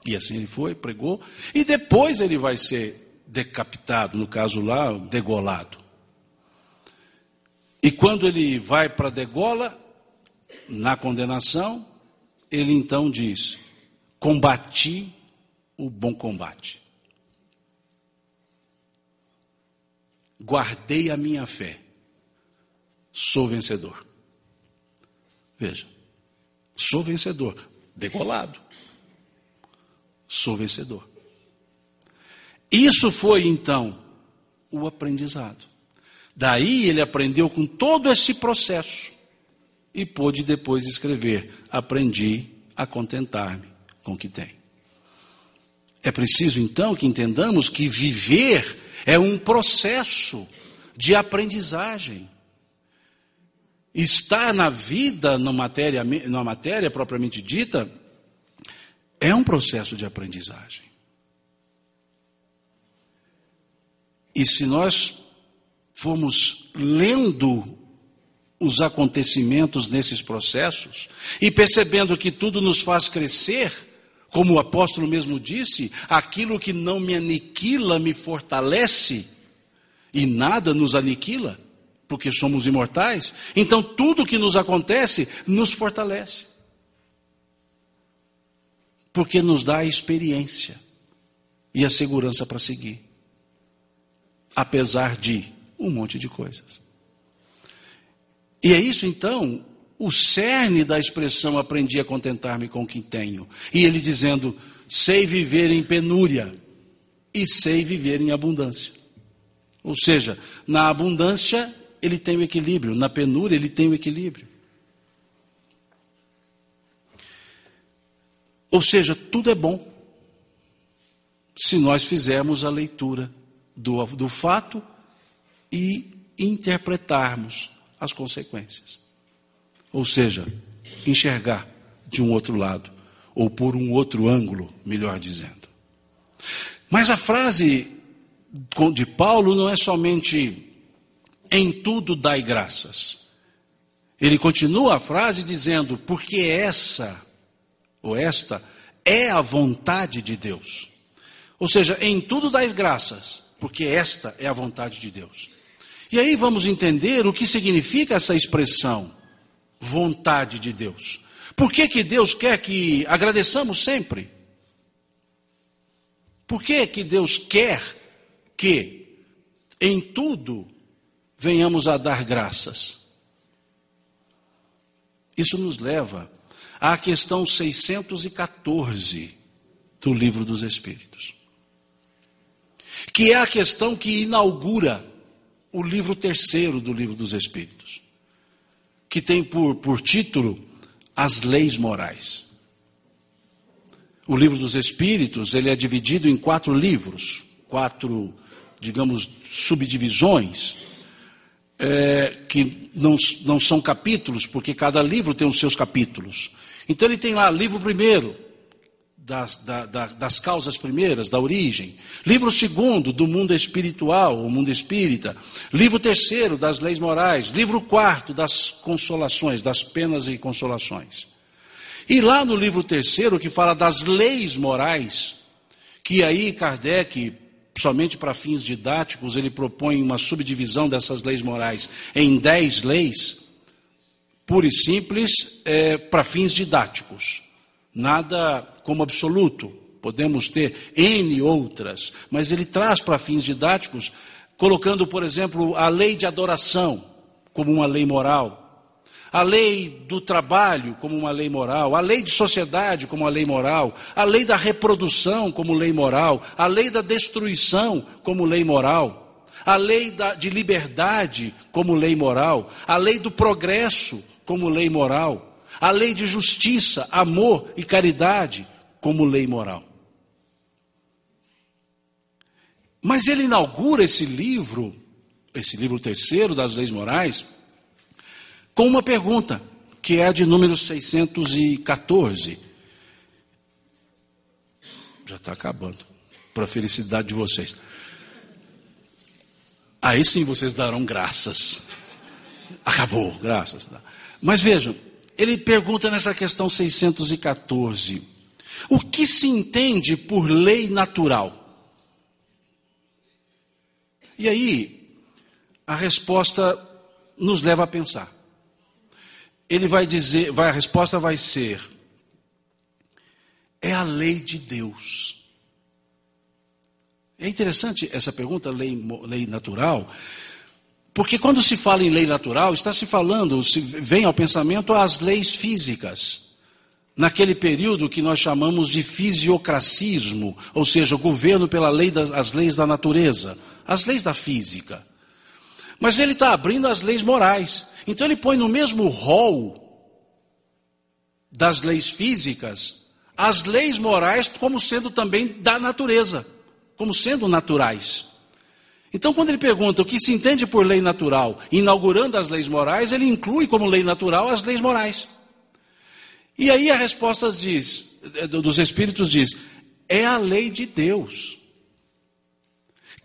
E assim ele foi, pregou, e depois ele vai ser decapitado, no caso lá, degolado. E quando ele vai para degola, na condenação, ele então diz: Combati o bom combate. Guardei a minha fé. Sou vencedor. Veja, sou vencedor. Degolado. Sou vencedor. Isso foi então o aprendizado. Daí ele aprendeu com todo esse processo e pôde depois escrever: Aprendi a contentar-me com o que tem. É preciso então que entendamos que viver é um processo de aprendizagem. Estar na vida, na matéria, na matéria propriamente dita, é um processo de aprendizagem. E se nós formos lendo os acontecimentos nesses processos e percebendo que tudo nos faz crescer, como o apóstolo mesmo disse, aquilo que não me aniquila me fortalece e nada nos aniquila, porque somos imortais. Então tudo que nos acontece nos fortalece. Porque nos dá a experiência e a segurança para seguir, apesar de um monte de coisas. E é isso então, o cerne da expressão aprendi a contentar-me com o que tenho. E ele dizendo: sei viver em penúria e sei viver em abundância. Ou seja, na abundância ele tem o equilíbrio, na penúria ele tem o equilíbrio. Ou seja, tudo é bom se nós fizermos a leitura do, do fato e interpretarmos as consequências. Ou seja, enxergar de um outro lado, ou por um outro ângulo, melhor dizendo. Mas a frase de Paulo não é somente em tudo dai graças. Ele continua a frase dizendo, porque essa, ou esta, é a vontade de Deus. Ou seja, em tudo dais graças, porque esta é a vontade de Deus. E aí vamos entender o que significa essa expressão, vontade de Deus. Por que, que Deus quer que agradeçamos sempre? Por que, que Deus quer que em tudo venhamos a dar graças? Isso nos leva à questão 614 do Livro dos Espíritos, que é a questão que inaugura o livro terceiro do Livro dos Espíritos, que tem por, por título As Leis Morais. O Livro dos Espíritos ele é dividido em quatro livros, quatro, digamos, subdivisões, é, que não, não são capítulos, porque cada livro tem os seus capítulos. Então ele tem lá, livro primeiro, das, da, da, das causas primeiras, da origem. Livro segundo, do mundo espiritual, o mundo espírita. Livro terceiro, das leis morais. Livro quarto, das consolações, das penas e consolações. E lá no livro terceiro, que fala das leis morais, que aí Kardec, somente para fins didáticos, ele propõe uma subdivisão dessas leis morais em dez leis, pura e simples, é, para fins didáticos. Nada como absoluto, podemos ter N outras, mas ele traz para fins didáticos, colocando, por exemplo, a lei de adoração como uma lei moral, a lei do trabalho como uma lei moral, a lei de sociedade como uma lei moral, a lei da reprodução como lei moral, a lei da destruição como lei moral, a lei da, de liberdade como lei moral, a lei do progresso como lei moral a lei de justiça, amor e caridade como lei moral. Mas ele inaugura esse livro, esse livro terceiro das leis morais, com uma pergunta, que é a de número 614. Já está acabando, para a felicidade de vocês. Aí sim vocês darão graças. Acabou, graças. Mas vejam, ele pergunta nessa questão 614: o que se entende por lei natural? E aí, a resposta nos leva a pensar. Ele vai dizer, vai, a resposta vai ser: é a lei de Deus. É interessante essa pergunta, lei, lei natural, porque quando se fala em lei natural, está se falando, se vem ao pensamento as leis físicas. Naquele período que nós chamamos de fisiocracismo, ou seja, o governo pela lei leis da natureza, as leis da física. Mas ele está abrindo as leis morais. Então ele põe no mesmo rol das leis físicas as leis morais como sendo também da natureza, como sendo naturais. Então, quando ele pergunta o que se entende por lei natural, inaugurando as leis morais, ele inclui como lei natural as leis morais. E aí a resposta diz, eh, dos Espíritos diz, é a lei de Deus,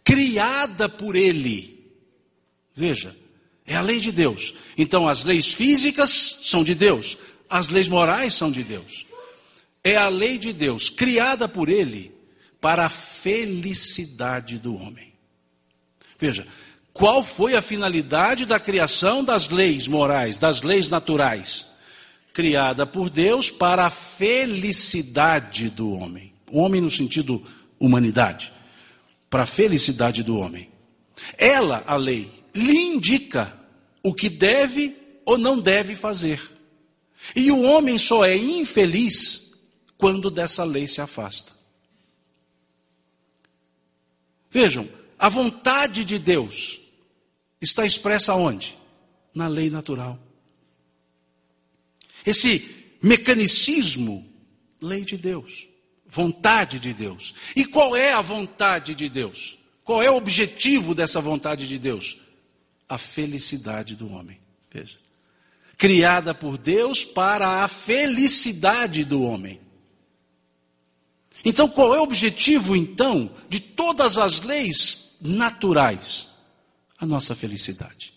criada por Ele, Veja, é a lei de Deus. Então as leis físicas são de Deus, as leis morais são de Deus. É a lei de Deus, criada por Ele para a felicidade do homem. Veja, qual foi a finalidade da criação das leis morais, das leis naturais? Criada por Deus para a felicidade do homem. Homem no sentido humanidade. Para a felicidade do homem. Ela, a lei, lhe indica o que deve ou não deve fazer. E o homem só é infeliz quando dessa lei se afasta. Vejam, a vontade de Deus está expressa onde? Na lei natural. Esse mecanicismo, lei de Deus, vontade de Deus. E qual é a vontade de Deus? Qual é o objetivo dessa vontade de Deus? A felicidade do homem. Veja. Criada por Deus para a felicidade do homem. Então, qual é o objetivo, então, de todas as leis naturais? A nossa felicidade.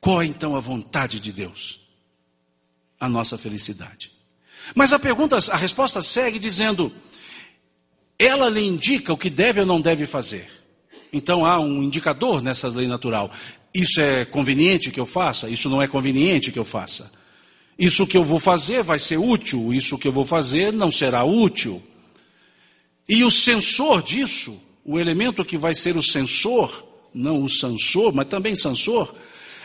Qual é, então, a vontade de Deus? A nossa felicidade. Mas a pergunta, a resposta segue dizendo: ela lhe indica o que deve ou não deve fazer. Então há um indicador nessa lei natural. Isso é conveniente que eu faça? Isso não é conveniente que eu faça? Isso que eu vou fazer vai ser útil, isso que eu vou fazer não será útil. E o sensor disso, o elemento que vai ser o sensor, não o sensor, mas também sensor,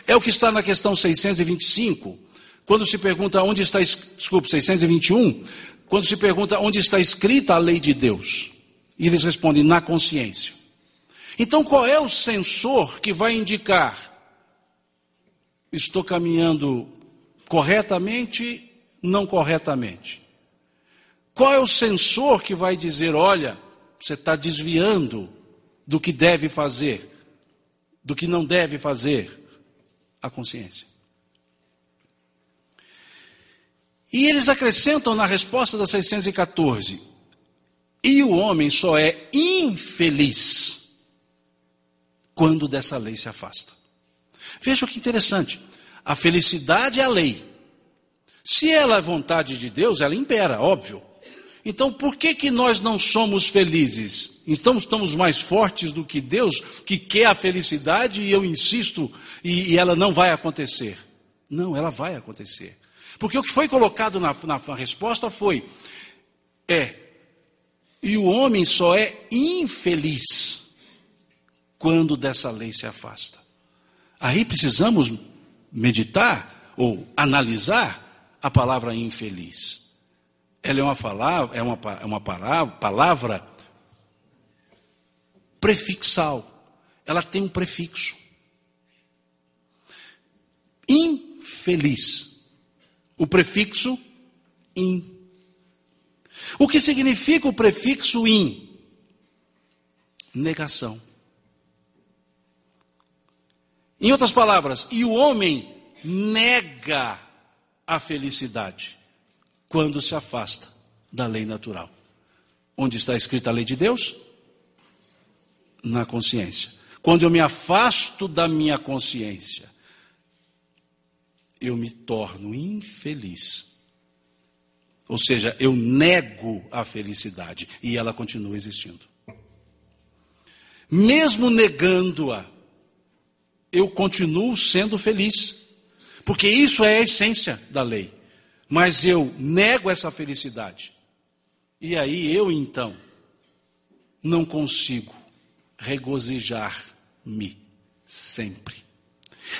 é o que está na questão 625, quando se pergunta onde está, desculpe, 621, quando se pergunta onde está escrita a lei de Deus. E eles respondem, na consciência. Então qual é o sensor que vai indicar? Estou caminhando corretamente, não corretamente? Qual é o sensor que vai dizer, olha, você está desviando do que deve fazer, do que não deve fazer? A consciência. E eles acrescentam na resposta da 614: e o homem só é infeliz quando dessa lei se afasta. Veja que interessante. A felicidade é a lei. Se ela é vontade de Deus, ela impera, óbvio. Então, por que que nós não somos felizes? Então, estamos mais fortes do que Deus, que quer a felicidade e eu insisto, e, e ela não vai acontecer. Não, ela vai acontecer. Porque o que foi colocado na, na, na resposta foi: é, e o homem só é infeliz quando dessa lei se afasta. Aí precisamos meditar ou analisar a palavra infeliz. Ela é uma palavra, é uma, é uma palavra, palavra prefixal. Ela tem um prefixo. Infeliz. O prefixo in. O que significa o prefixo in? Negação. Em outras palavras, e o homem nega a felicidade quando se afasta da lei natural. Onde está escrita a lei de Deus? Na consciência. Quando eu me afasto da minha consciência, eu me torno infeliz. Ou seja, eu nego a felicidade e ela continua existindo. Mesmo negando-a, eu continuo sendo feliz. Porque isso é a essência da lei. Mas eu nego essa felicidade. E aí eu então não consigo regozijar-me sempre.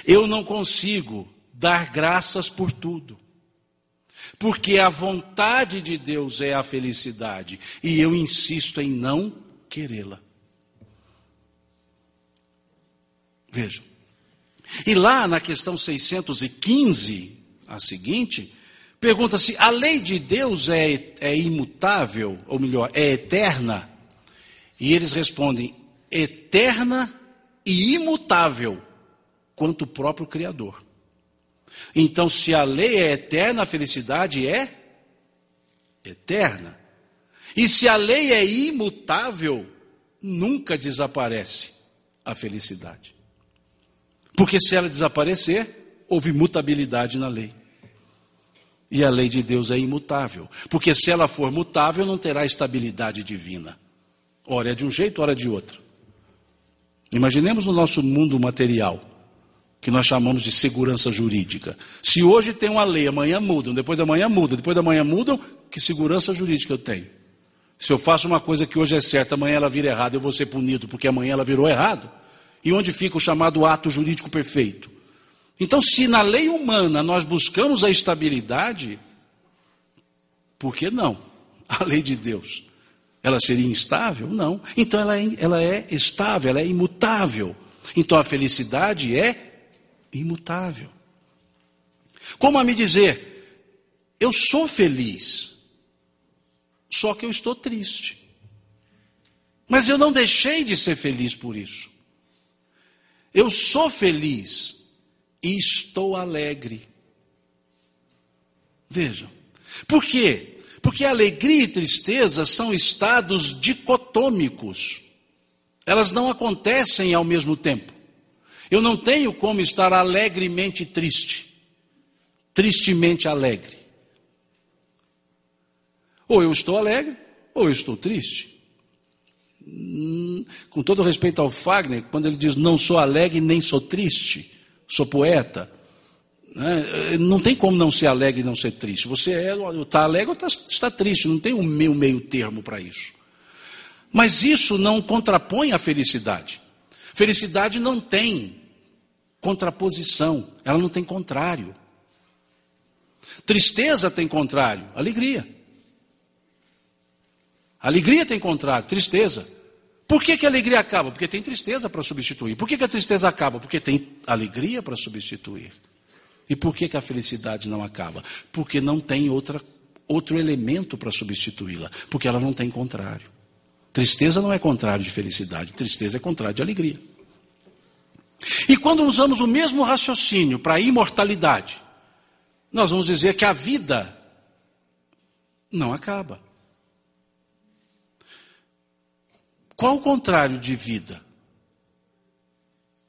Eu não consigo dar graças por tudo. Porque a vontade de Deus é a felicidade. E eu insisto em não querê-la. Vejam. E lá na questão 615, a seguinte, pergunta-se: a lei de Deus é, é imutável, ou melhor, é eterna? E eles respondem: eterna e imutável, quanto o próprio Criador. Então, se a lei é eterna, a felicidade é eterna. E se a lei é imutável, nunca desaparece a felicidade. Porque se ela desaparecer, houve mutabilidade na lei. E a lei de Deus é imutável. Porque se ela for mutável, não terá estabilidade divina. Ora é de um jeito, ora é de outro. Imaginemos no nosso mundo material, que nós chamamos de segurança jurídica. Se hoje tem uma lei, amanhã mudam, depois da manhã mudam, depois da manhã mudam, que segurança jurídica eu tenho? Se eu faço uma coisa que hoje é certa, amanhã ela vira errada, eu vou ser punido porque amanhã ela virou errado. E onde fica o chamado ato jurídico perfeito? Então, se na lei humana nós buscamos a estabilidade, por que não? A lei de Deus, ela seria instável? Não. Então ela é, ela é estável, ela é imutável. Então a felicidade é imutável. Como a me dizer, eu sou feliz, só que eu estou triste. Mas eu não deixei de ser feliz por isso. Eu sou feliz, e estou alegre. Vejam. Por quê? Porque alegria e tristeza são estados dicotômicos. Elas não acontecem ao mesmo tempo. Eu não tenho como estar alegremente triste, tristemente alegre. Ou eu estou alegre, ou eu estou triste. Hum, com todo respeito ao Fagner, quando ele diz não sou alegre nem sou triste, sou poeta. Né? Não tem como não ser alegre e não ser triste. Você é, está alegre ou está, está triste, não tem um meio, meio termo para isso. Mas isso não contrapõe a felicidade. Felicidade não tem contraposição, ela não tem contrário. Tristeza tem contrário, alegria. Alegria tem contrário, tristeza. Por que, que a alegria acaba? Porque tem tristeza para substituir. Por que, que a tristeza acaba? Porque tem alegria para substituir. E por que, que a felicidade não acaba? Porque não tem outra, outro elemento para substituí-la. Porque ela não tem contrário. Tristeza não é contrário de felicidade, tristeza é contrário de alegria. E quando usamos o mesmo raciocínio para a imortalidade, nós vamos dizer que a vida não acaba. Qual o contrário de vida?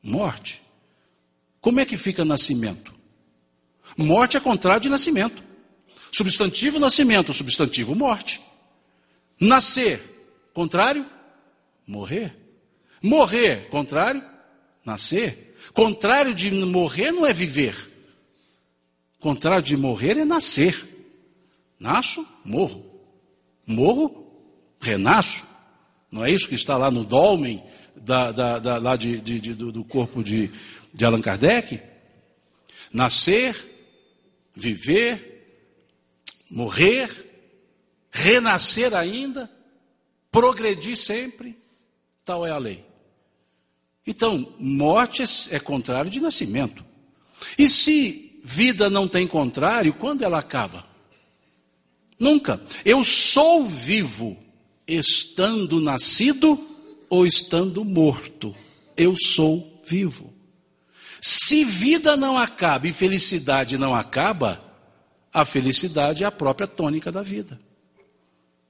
Morte. Como é que fica nascimento? Morte é contrário de nascimento. Substantivo nascimento, substantivo morte. Nascer, contrário? Morrer. Morrer, contrário? Nascer. Contrário de morrer não é viver. Contrário de morrer é nascer. Nasço, morro. Morro, renasço. Não é isso que está lá no dolmen da, da, da, lá de, de, de, do corpo de, de Allan Kardec? Nascer, viver, morrer, renascer ainda, progredir sempre, tal é a lei. Então, morte é, é contrário de nascimento. E se vida não tem contrário, quando ela acaba? Nunca. Eu sou vivo estando nascido ou estando morto. Eu sou vivo. Se vida não acaba e felicidade não acaba, a felicidade é a própria tônica da vida.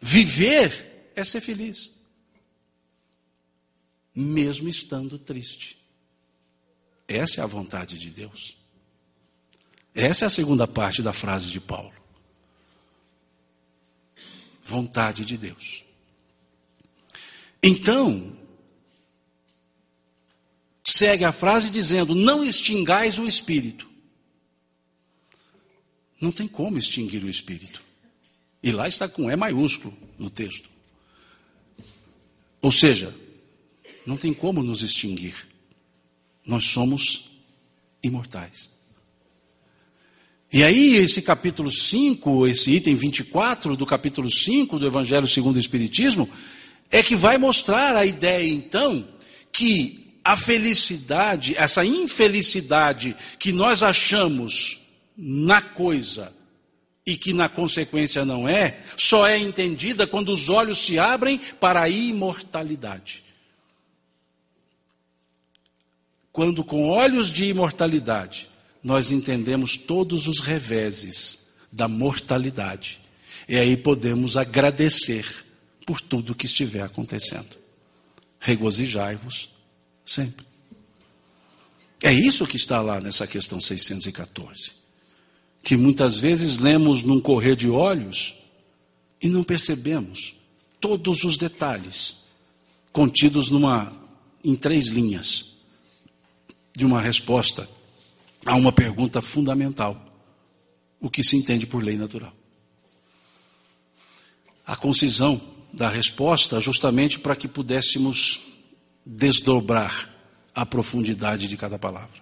Viver é ser feliz, mesmo estando triste. Essa é a vontade de Deus. Essa é a segunda parte da frase de Paulo. Vontade de Deus. Então, segue a frase dizendo: Não extingais o espírito. Não tem como extinguir o espírito. E lá está com E maiúsculo no texto. Ou seja, não tem como nos extinguir. Nós somos imortais. E aí, esse capítulo 5, esse item 24 do capítulo 5 do Evangelho segundo o Espiritismo, é que vai mostrar a ideia, então, que a felicidade, essa infelicidade que nós achamos na coisa e que na consequência não é, só é entendida quando os olhos se abrem para a imortalidade. Quando com olhos de imortalidade nós entendemos todos os reveses da mortalidade, e aí podemos agradecer por tudo que estiver acontecendo. Regozijai-vos Sempre. É isso que está lá nessa questão 614. Que muitas vezes lemos num correr de olhos e não percebemos todos os detalhes contidos numa em três linhas de uma resposta a uma pergunta fundamental: o que se entende por lei natural? A concisão da resposta justamente para que pudéssemos desdobrar a profundidade de cada palavra.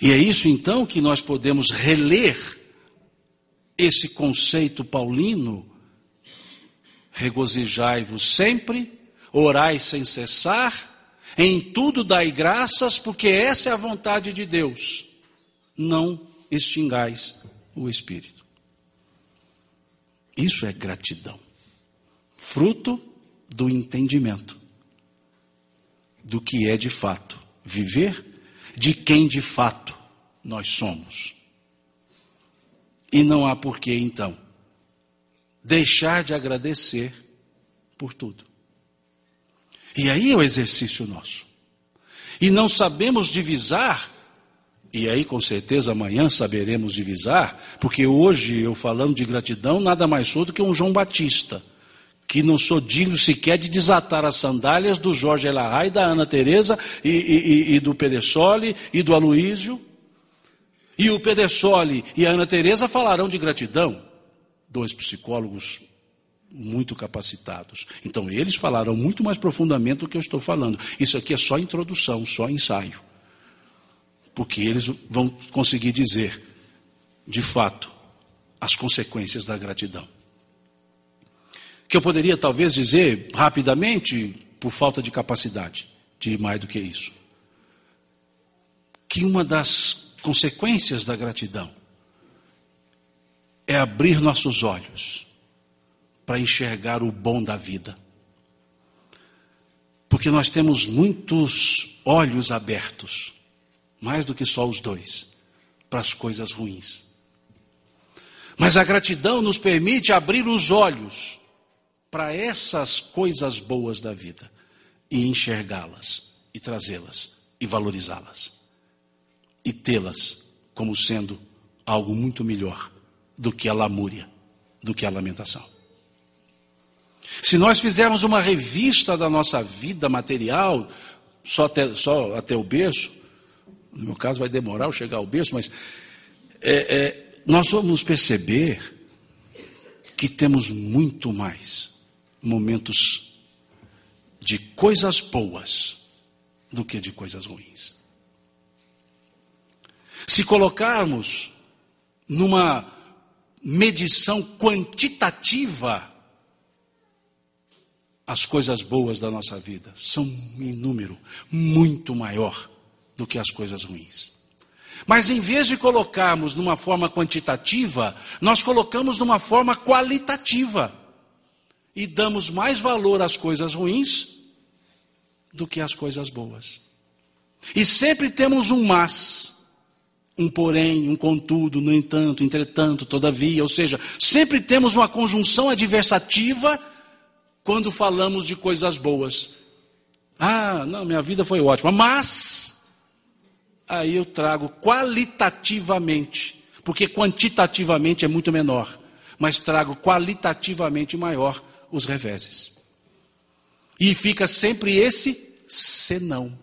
E é isso então que nós podemos reler esse conceito paulino regozijai-vos sempre, orai sem cessar, em tudo dai graças, porque essa é a vontade de Deus. Não extingais o espírito. Isso é gratidão, fruto do entendimento do que é de fato viver, de quem de fato nós somos. E não há porquê, então, deixar de agradecer por tudo. E aí é o exercício nosso. E não sabemos divisar, e aí com certeza amanhã saberemos divisar, porque hoje eu falando de gratidão, nada mais sou do que um João Batista, que não sou digno sequer de desatar as sandálias do Jorge Elahai, da Ana Teresa e, e, e do Pedessoli e do Aloísio. E o Pedessoli e a Ana Teresa falarão de gratidão dois psicólogos muito capacitados. Então, eles falaram muito mais profundamente do que eu estou falando. Isso aqui é só introdução, só ensaio. Porque eles vão conseguir dizer, de fato, as consequências da gratidão. Que eu poderia talvez dizer rapidamente, por falta de capacidade, de mais do que isso. Que uma das consequências da gratidão é abrir nossos olhos para enxergar o bom da vida. Porque nós temos muitos olhos abertos, mais do que só os dois, para as coisas ruins. Mas a gratidão nos permite abrir os olhos para essas coisas boas da vida e enxergá-las e trazê-las e valorizá-las e tê-las como sendo algo muito melhor do que a lamúria, do que a lamentação. Se nós fizermos uma revista da nossa vida material, só até, só até o berço, no meu caso vai demorar eu chegar ao berço, mas é, é, nós vamos perceber que temos muito mais momentos de coisas boas do que de coisas ruins. Se colocarmos numa medição quantitativa as coisas boas da nossa vida são em número muito maior do que as coisas ruins. Mas em vez de colocarmos numa forma quantitativa, nós colocamos numa forma qualitativa e damos mais valor às coisas ruins do que às coisas boas. E sempre temos um mas um porém, um contudo, no entanto, entretanto, todavia, ou seja, sempre temos uma conjunção adversativa quando falamos de coisas boas. Ah, não, minha vida foi ótima, mas aí eu trago qualitativamente, porque quantitativamente é muito menor, mas trago qualitativamente maior os reveses. E fica sempre esse senão.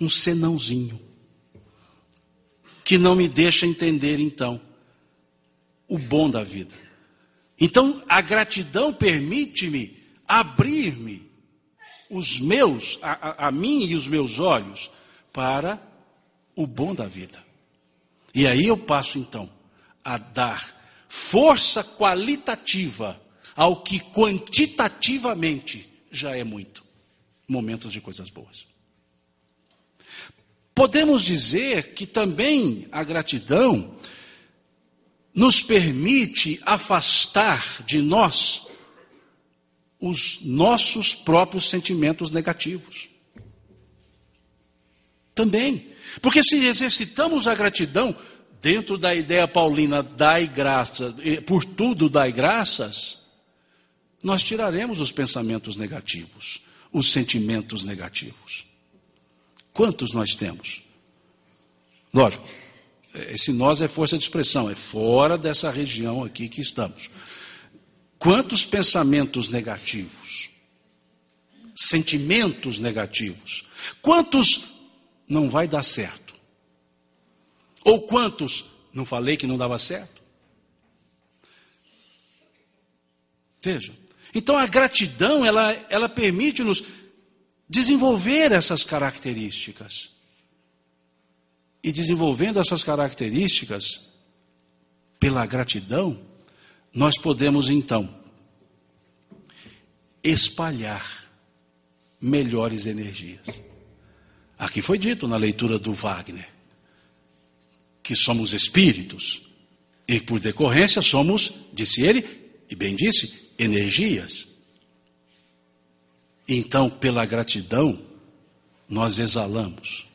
Um senãozinho que não me deixa entender então o bom da vida. Então, a gratidão permite-me abrir-me os meus, a, a, a mim e os meus olhos para o bom da vida. E aí eu passo então a dar força qualitativa ao que quantitativamente já é muito. Momentos de coisas boas. Podemos dizer que também a gratidão nos permite afastar de nós os nossos próprios sentimentos negativos. Também. Porque se exercitamos a gratidão dentro da ideia paulina, dai graça, por tudo dai graças, nós tiraremos os pensamentos negativos, os sentimentos negativos? Quantos nós temos? Lógico, esse nós é força de expressão, é fora dessa região aqui que estamos. Quantos pensamentos negativos? Sentimentos negativos? Quantos não vai dar certo? Ou quantos não falei que não dava certo? Veja. Então a gratidão, ela, ela permite-nos desenvolver essas características. E desenvolvendo essas características, pela gratidão, nós podemos então espalhar melhores energias. Aqui foi dito na leitura do Wagner que somos espíritos e por decorrência somos, disse ele, e bem disse, energias. Então, pela gratidão, nós exalamos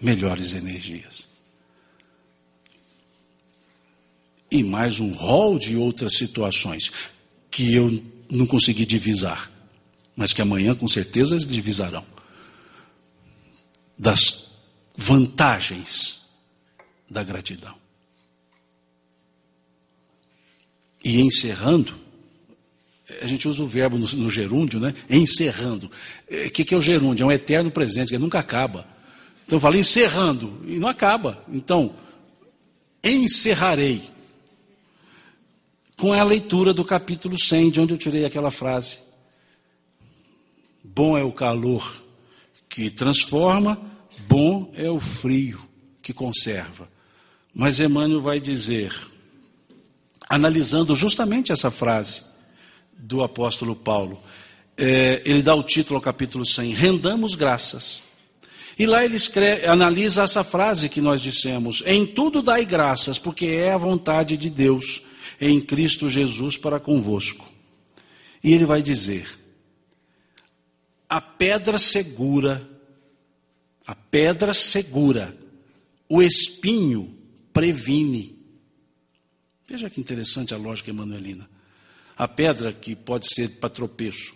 melhores energias. E mais um rol de outras situações que eu não consegui divisar, mas que amanhã com certeza divisarão. Das vantagens da gratidão. E encerrando, a gente usa o verbo no, no gerúndio, né? Encerrando. O é, que, que é o gerúndio? É um eterno presente, que nunca acaba. Então eu falei encerrando, e não acaba. Então, encerrarei com a leitura do capítulo 100, de onde eu tirei aquela frase. Bom é o calor que transforma, bom é o frio que conserva. Mas Emmanuel vai dizer, analisando justamente essa frase do apóstolo Paulo, é, ele dá o título ao capítulo 100, Rendamos Graças. E lá ele escreve, analisa essa frase que nós dissemos: Em tudo dai graças, porque é a vontade de Deus em Cristo Jesus para convosco. E ele vai dizer: A pedra segura, a pedra segura, o espinho previne. Veja que interessante a lógica emanuelina. A pedra que pode ser para tropeço,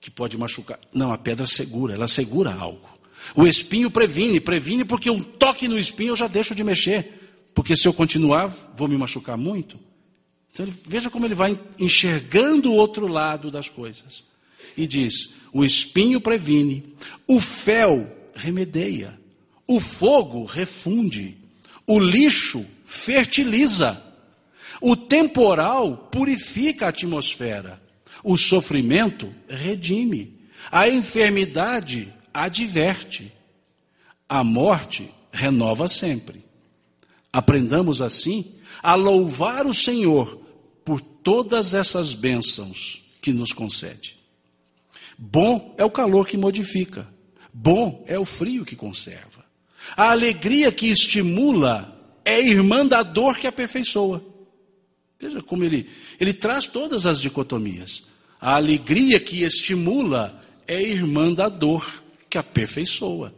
que pode machucar. Não, a pedra segura, ela segura algo. O espinho previne, previne porque um toque no espinho eu já deixo de mexer. Porque se eu continuar, vou me machucar muito. Então, veja como ele vai enxergando o outro lado das coisas. E diz: o espinho previne, o fel remedeia, o fogo refunde, o lixo fertiliza. O temporal purifica a atmosfera. O sofrimento redime. A enfermidade adverte. A morte renova sempre. Aprendamos assim a louvar o Senhor por todas essas bênçãos que nos concede. Bom é o calor que modifica. Bom é o frio que conserva. A alegria que estimula é irmã da dor que aperfeiçoa. Veja como ele, ele traz todas as dicotomias. A alegria que estimula é irmã da dor que aperfeiçoa.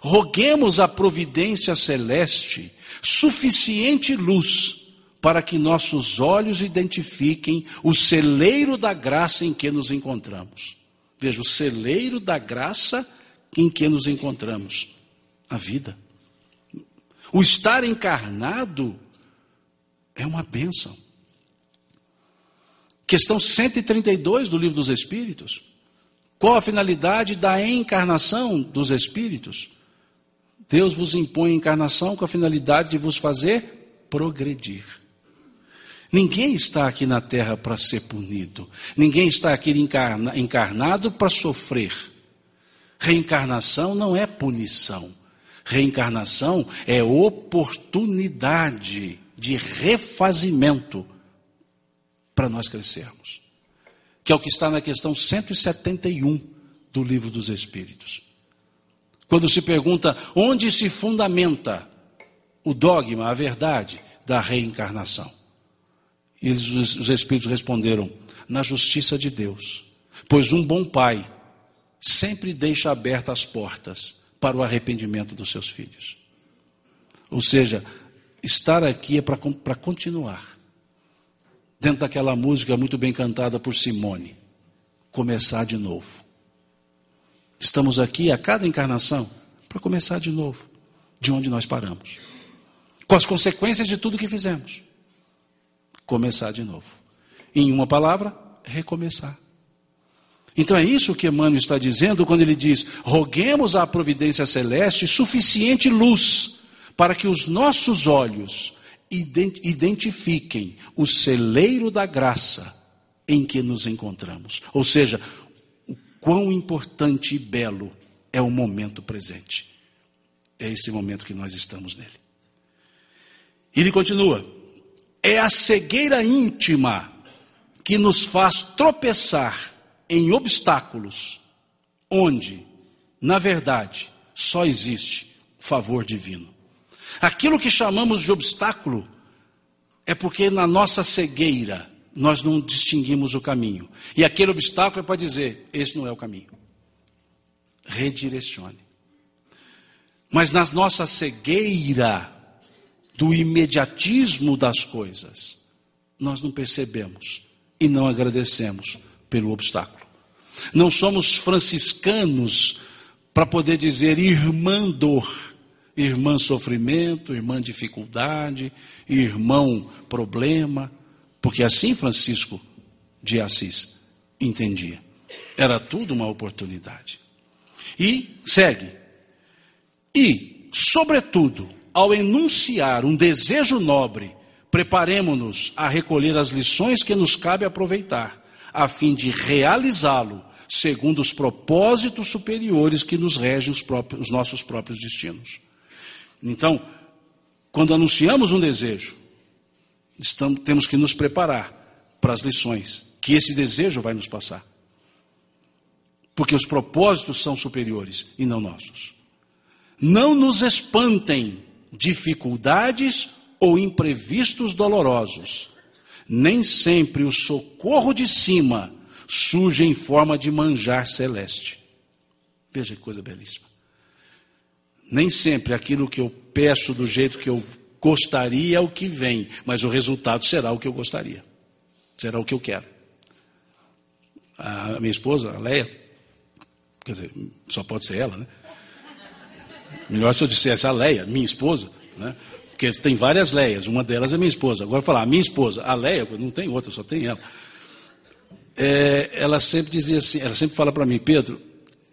Roguemos a providência celeste suficiente luz para que nossos olhos identifiquem o celeiro da graça em que nos encontramos. Veja, o celeiro da graça em que nos encontramos a vida. O estar encarnado é uma bênção. Questão 132 do Livro dos Espíritos. Qual a finalidade da encarnação dos Espíritos? Deus vos impõe a encarnação com a finalidade de vos fazer progredir. Ninguém está aqui na terra para ser punido. Ninguém está aqui encarna, encarnado para sofrer. Reencarnação não é punição. Reencarnação é oportunidade de refazimento para nós crescermos. Que é o que está na questão 171 do Livro dos Espíritos. Quando se pergunta onde se fundamenta o dogma, a verdade da reencarnação. E os Espíritos responderam: na justiça de Deus. Pois um bom pai sempre deixa abertas as portas para o arrependimento dos seus filhos. Ou seja, estar aqui é para continuar. Dentro daquela música muito bem cantada por Simone. começar de novo. Estamos aqui a cada encarnação para começar de novo, de onde nós paramos, com as consequências de tudo que fizemos. Começar de novo. Em uma palavra, recomeçar. Então é isso que Emmanuel está dizendo quando ele diz: roguemos à providência celeste suficiente luz para que os nossos olhos identifiquem o celeiro da graça em que nos encontramos. Ou seja, o quão importante e belo é o momento presente. É esse momento que nós estamos nele. Ele continua: é a cegueira íntima que nos faz tropeçar em obstáculos onde, na verdade, só existe favor divino. Aquilo que chamamos de obstáculo é porque na nossa cegueira nós não distinguimos o caminho. E aquele obstáculo é para dizer: esse não é o caminho. Redirecione. Mas na nossa cegueira do imediatismo das coisas, nós não percebemos e não agradecemos pelo obstáculo. Não somos franciscanos para poder dizer irmã dor, irmã sofrimento, irmã dificuldade, irmão problema, porque assim Francisco de Assis entendia. Era tudo uma oportunidade. E segue. E, sobretudo, ao enunciar um desejo nobre, preparemos-nos a recolher as lições que nos cabe aproveitar a fim de realizá-lo segundo os propósitos superiores que nos regem os, próprios, os nossos próprios destinos. Então, quando anunciamos um desejo, estamos, temos que nos preparar para as lições que esse desejo vai nos passar. Porque os propósitos são superiores e não nossos. Não nos espantem dificuldades ou imprevistos dolorosos nem sempre o socorro de cima surge em forma de manjar celeste. Veja que coisa belíssima. Nem sempre aquilo que eu peço do jeito que eu gostaria é o que vem, mas o resultado será o que eu gostaria. Será o que eu quero. A minha esposa, a Leia, quer dizer, só pode ser ela, né? Melhor se eu dissesse a Leia, minha esposa, né? Porque tem várias Leias, uma delas é minha esposa. Agora falar, a minha esposa, a Leia, não tem outra, só tem ela. É, ela sempre dizia assim, ela sempre fala para mim, Pedro,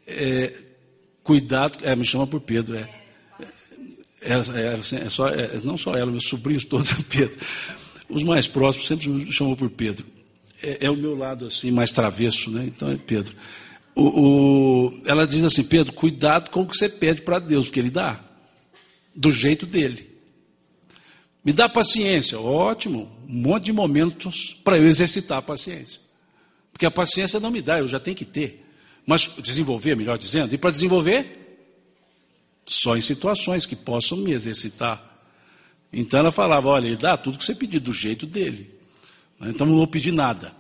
é, cuidado, é, me chama por Pedro, é, é, é, assim, é só, é, não só ela, meus sobrinhos todos, Pedro. Os mais próximos sempre me chamam por Pedro. É, é, o meu lado assim, mais travesso, né? Então é Pedro. O, o, ela diz assim, Pedro, cuidado com o que você pede para Deus, porque Ele dá, do jeito dele. Me dá paciência, ótimo, um monte de momentos para eu exercitar a paciência. Porque a paciência não me dá, eu já tenho que ter. Mas desenvolver, melhor dizendo, e para desenvolver, só em situações que possam me exercitar. Então ela falava: olha, ele dá tudo que você pedir do jeito dele. Então não vou pedir nada.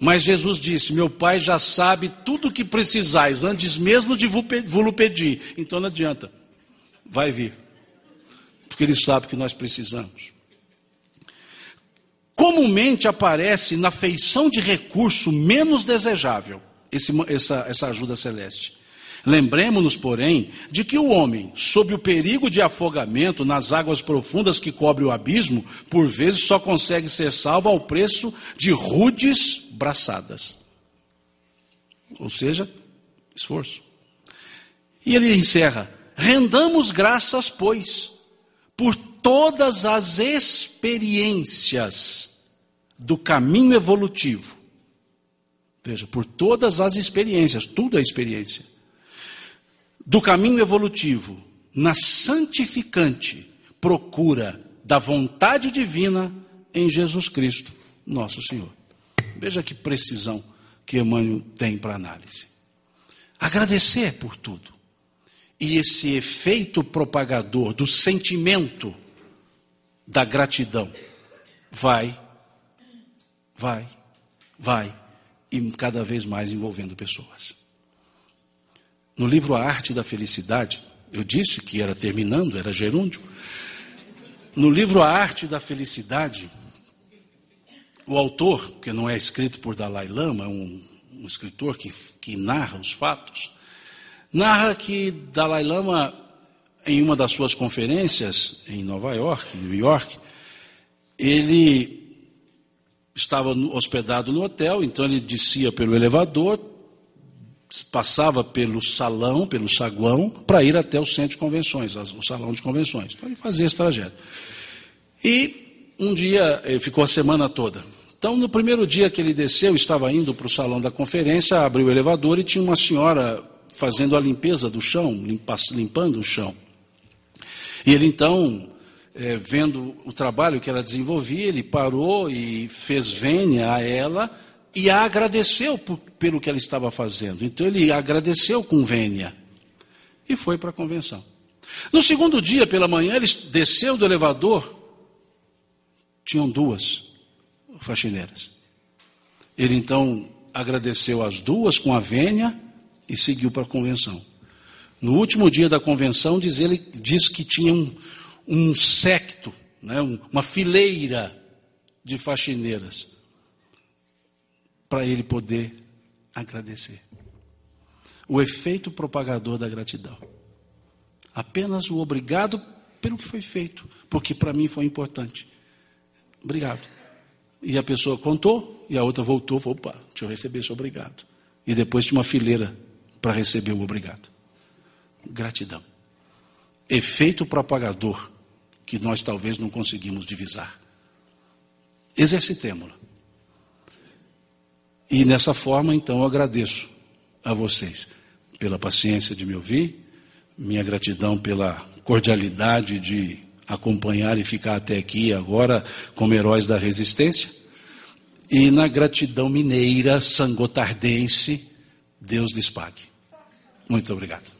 Mas Jesus disse: Meu Pai já sabe tudo o que precisais, antes mesmo de vos pedir. Então não adianta, vai vir porque Ele sabe que nós precisamos. Comumente aparece na feição de recurso menos desejável esse, essa, essa ajuda celeste. Lembremos-nos, porém, de que o homem, sob o perigo de afogamento nas águas profundas que cobre o abismo, por vezes só consegue ser salvo ao preço de rudes braçadas. Ou seja, esforço. E ele encerra: rendamos graças, pois por todas as experiências do caminho evolutivo. Veja, por todas as experiências, tudo é experiência. Do caminho evolutivo, na santificante procura da vontade divina em Jesus Cristo, nosso Senhor. Veja que precisão que Emmanuel tem para análise. Agradecer por tudo. E esse efeito propagador do sentimento da gratidão vai, vai, vai, e cada vez mais envolvendo pessoas. No livro A Arte da Felicidade, eu disse que era terminando, era gerúndio. No livro A Arte da Felicidade, o autor, que não é escrito por Dalai Lama, é um, um escritor que, que narra os fatos, narra que Dalai Lama, em uma das suas conferências em Nova York, New York, ele estava hospedado no hotel, então ele descia pelo elevador, passava pelo salão, pelo saguão, para ir até o centro de convenções, o salão de convenções. Então ele fazia esse trajeto. E um dia, ele ficou a semana toda. Então, no primeiro dia que ele desceu, estava indo para o salão da conferência, abriu o elevador e tinha uma senhora fazendo a limpeza do chão, limpando o chão. E ele então é, vendo o trabalho que ela desenvolvia, ele parou e fez vênia a ela e a agradeceu por, pelo que ela estava fazendo. Então ele agradeceu com vênia e foi para a convenção. No segundo dia, pela manhã, ele desceu do elevador, tinham duas faxineiras. Ele então agradeceu as duas com a vênia e seguiu para a convenção. No último dia da convenção, diz ele diz que tinha um, um secto, né, uma fileira de faxineiras, para ele poder agradecer. O efeito propagador da gratidão. Apenas o obrigado pelo que foi feito, porque para mim foi importante. Obrigado. E a pessoa contou, e a outra voltou, falou, opa, deixa eu receber esse obrigado. E depois tinha uma fileira para receber o obrigado. Gratidão. Efeito propagador que nós talvez não conseguimos divisar. Exercitemos-la. E nessa forma, então, eu agradeço a vocês pela paciência de me ouvir, minha gratidão pela cordialidade de acompanhar e ficar até aqui agora como heróis da resistência. E na gratidão mineira, sangotardense, Deus lhes pague. Muito obrigado.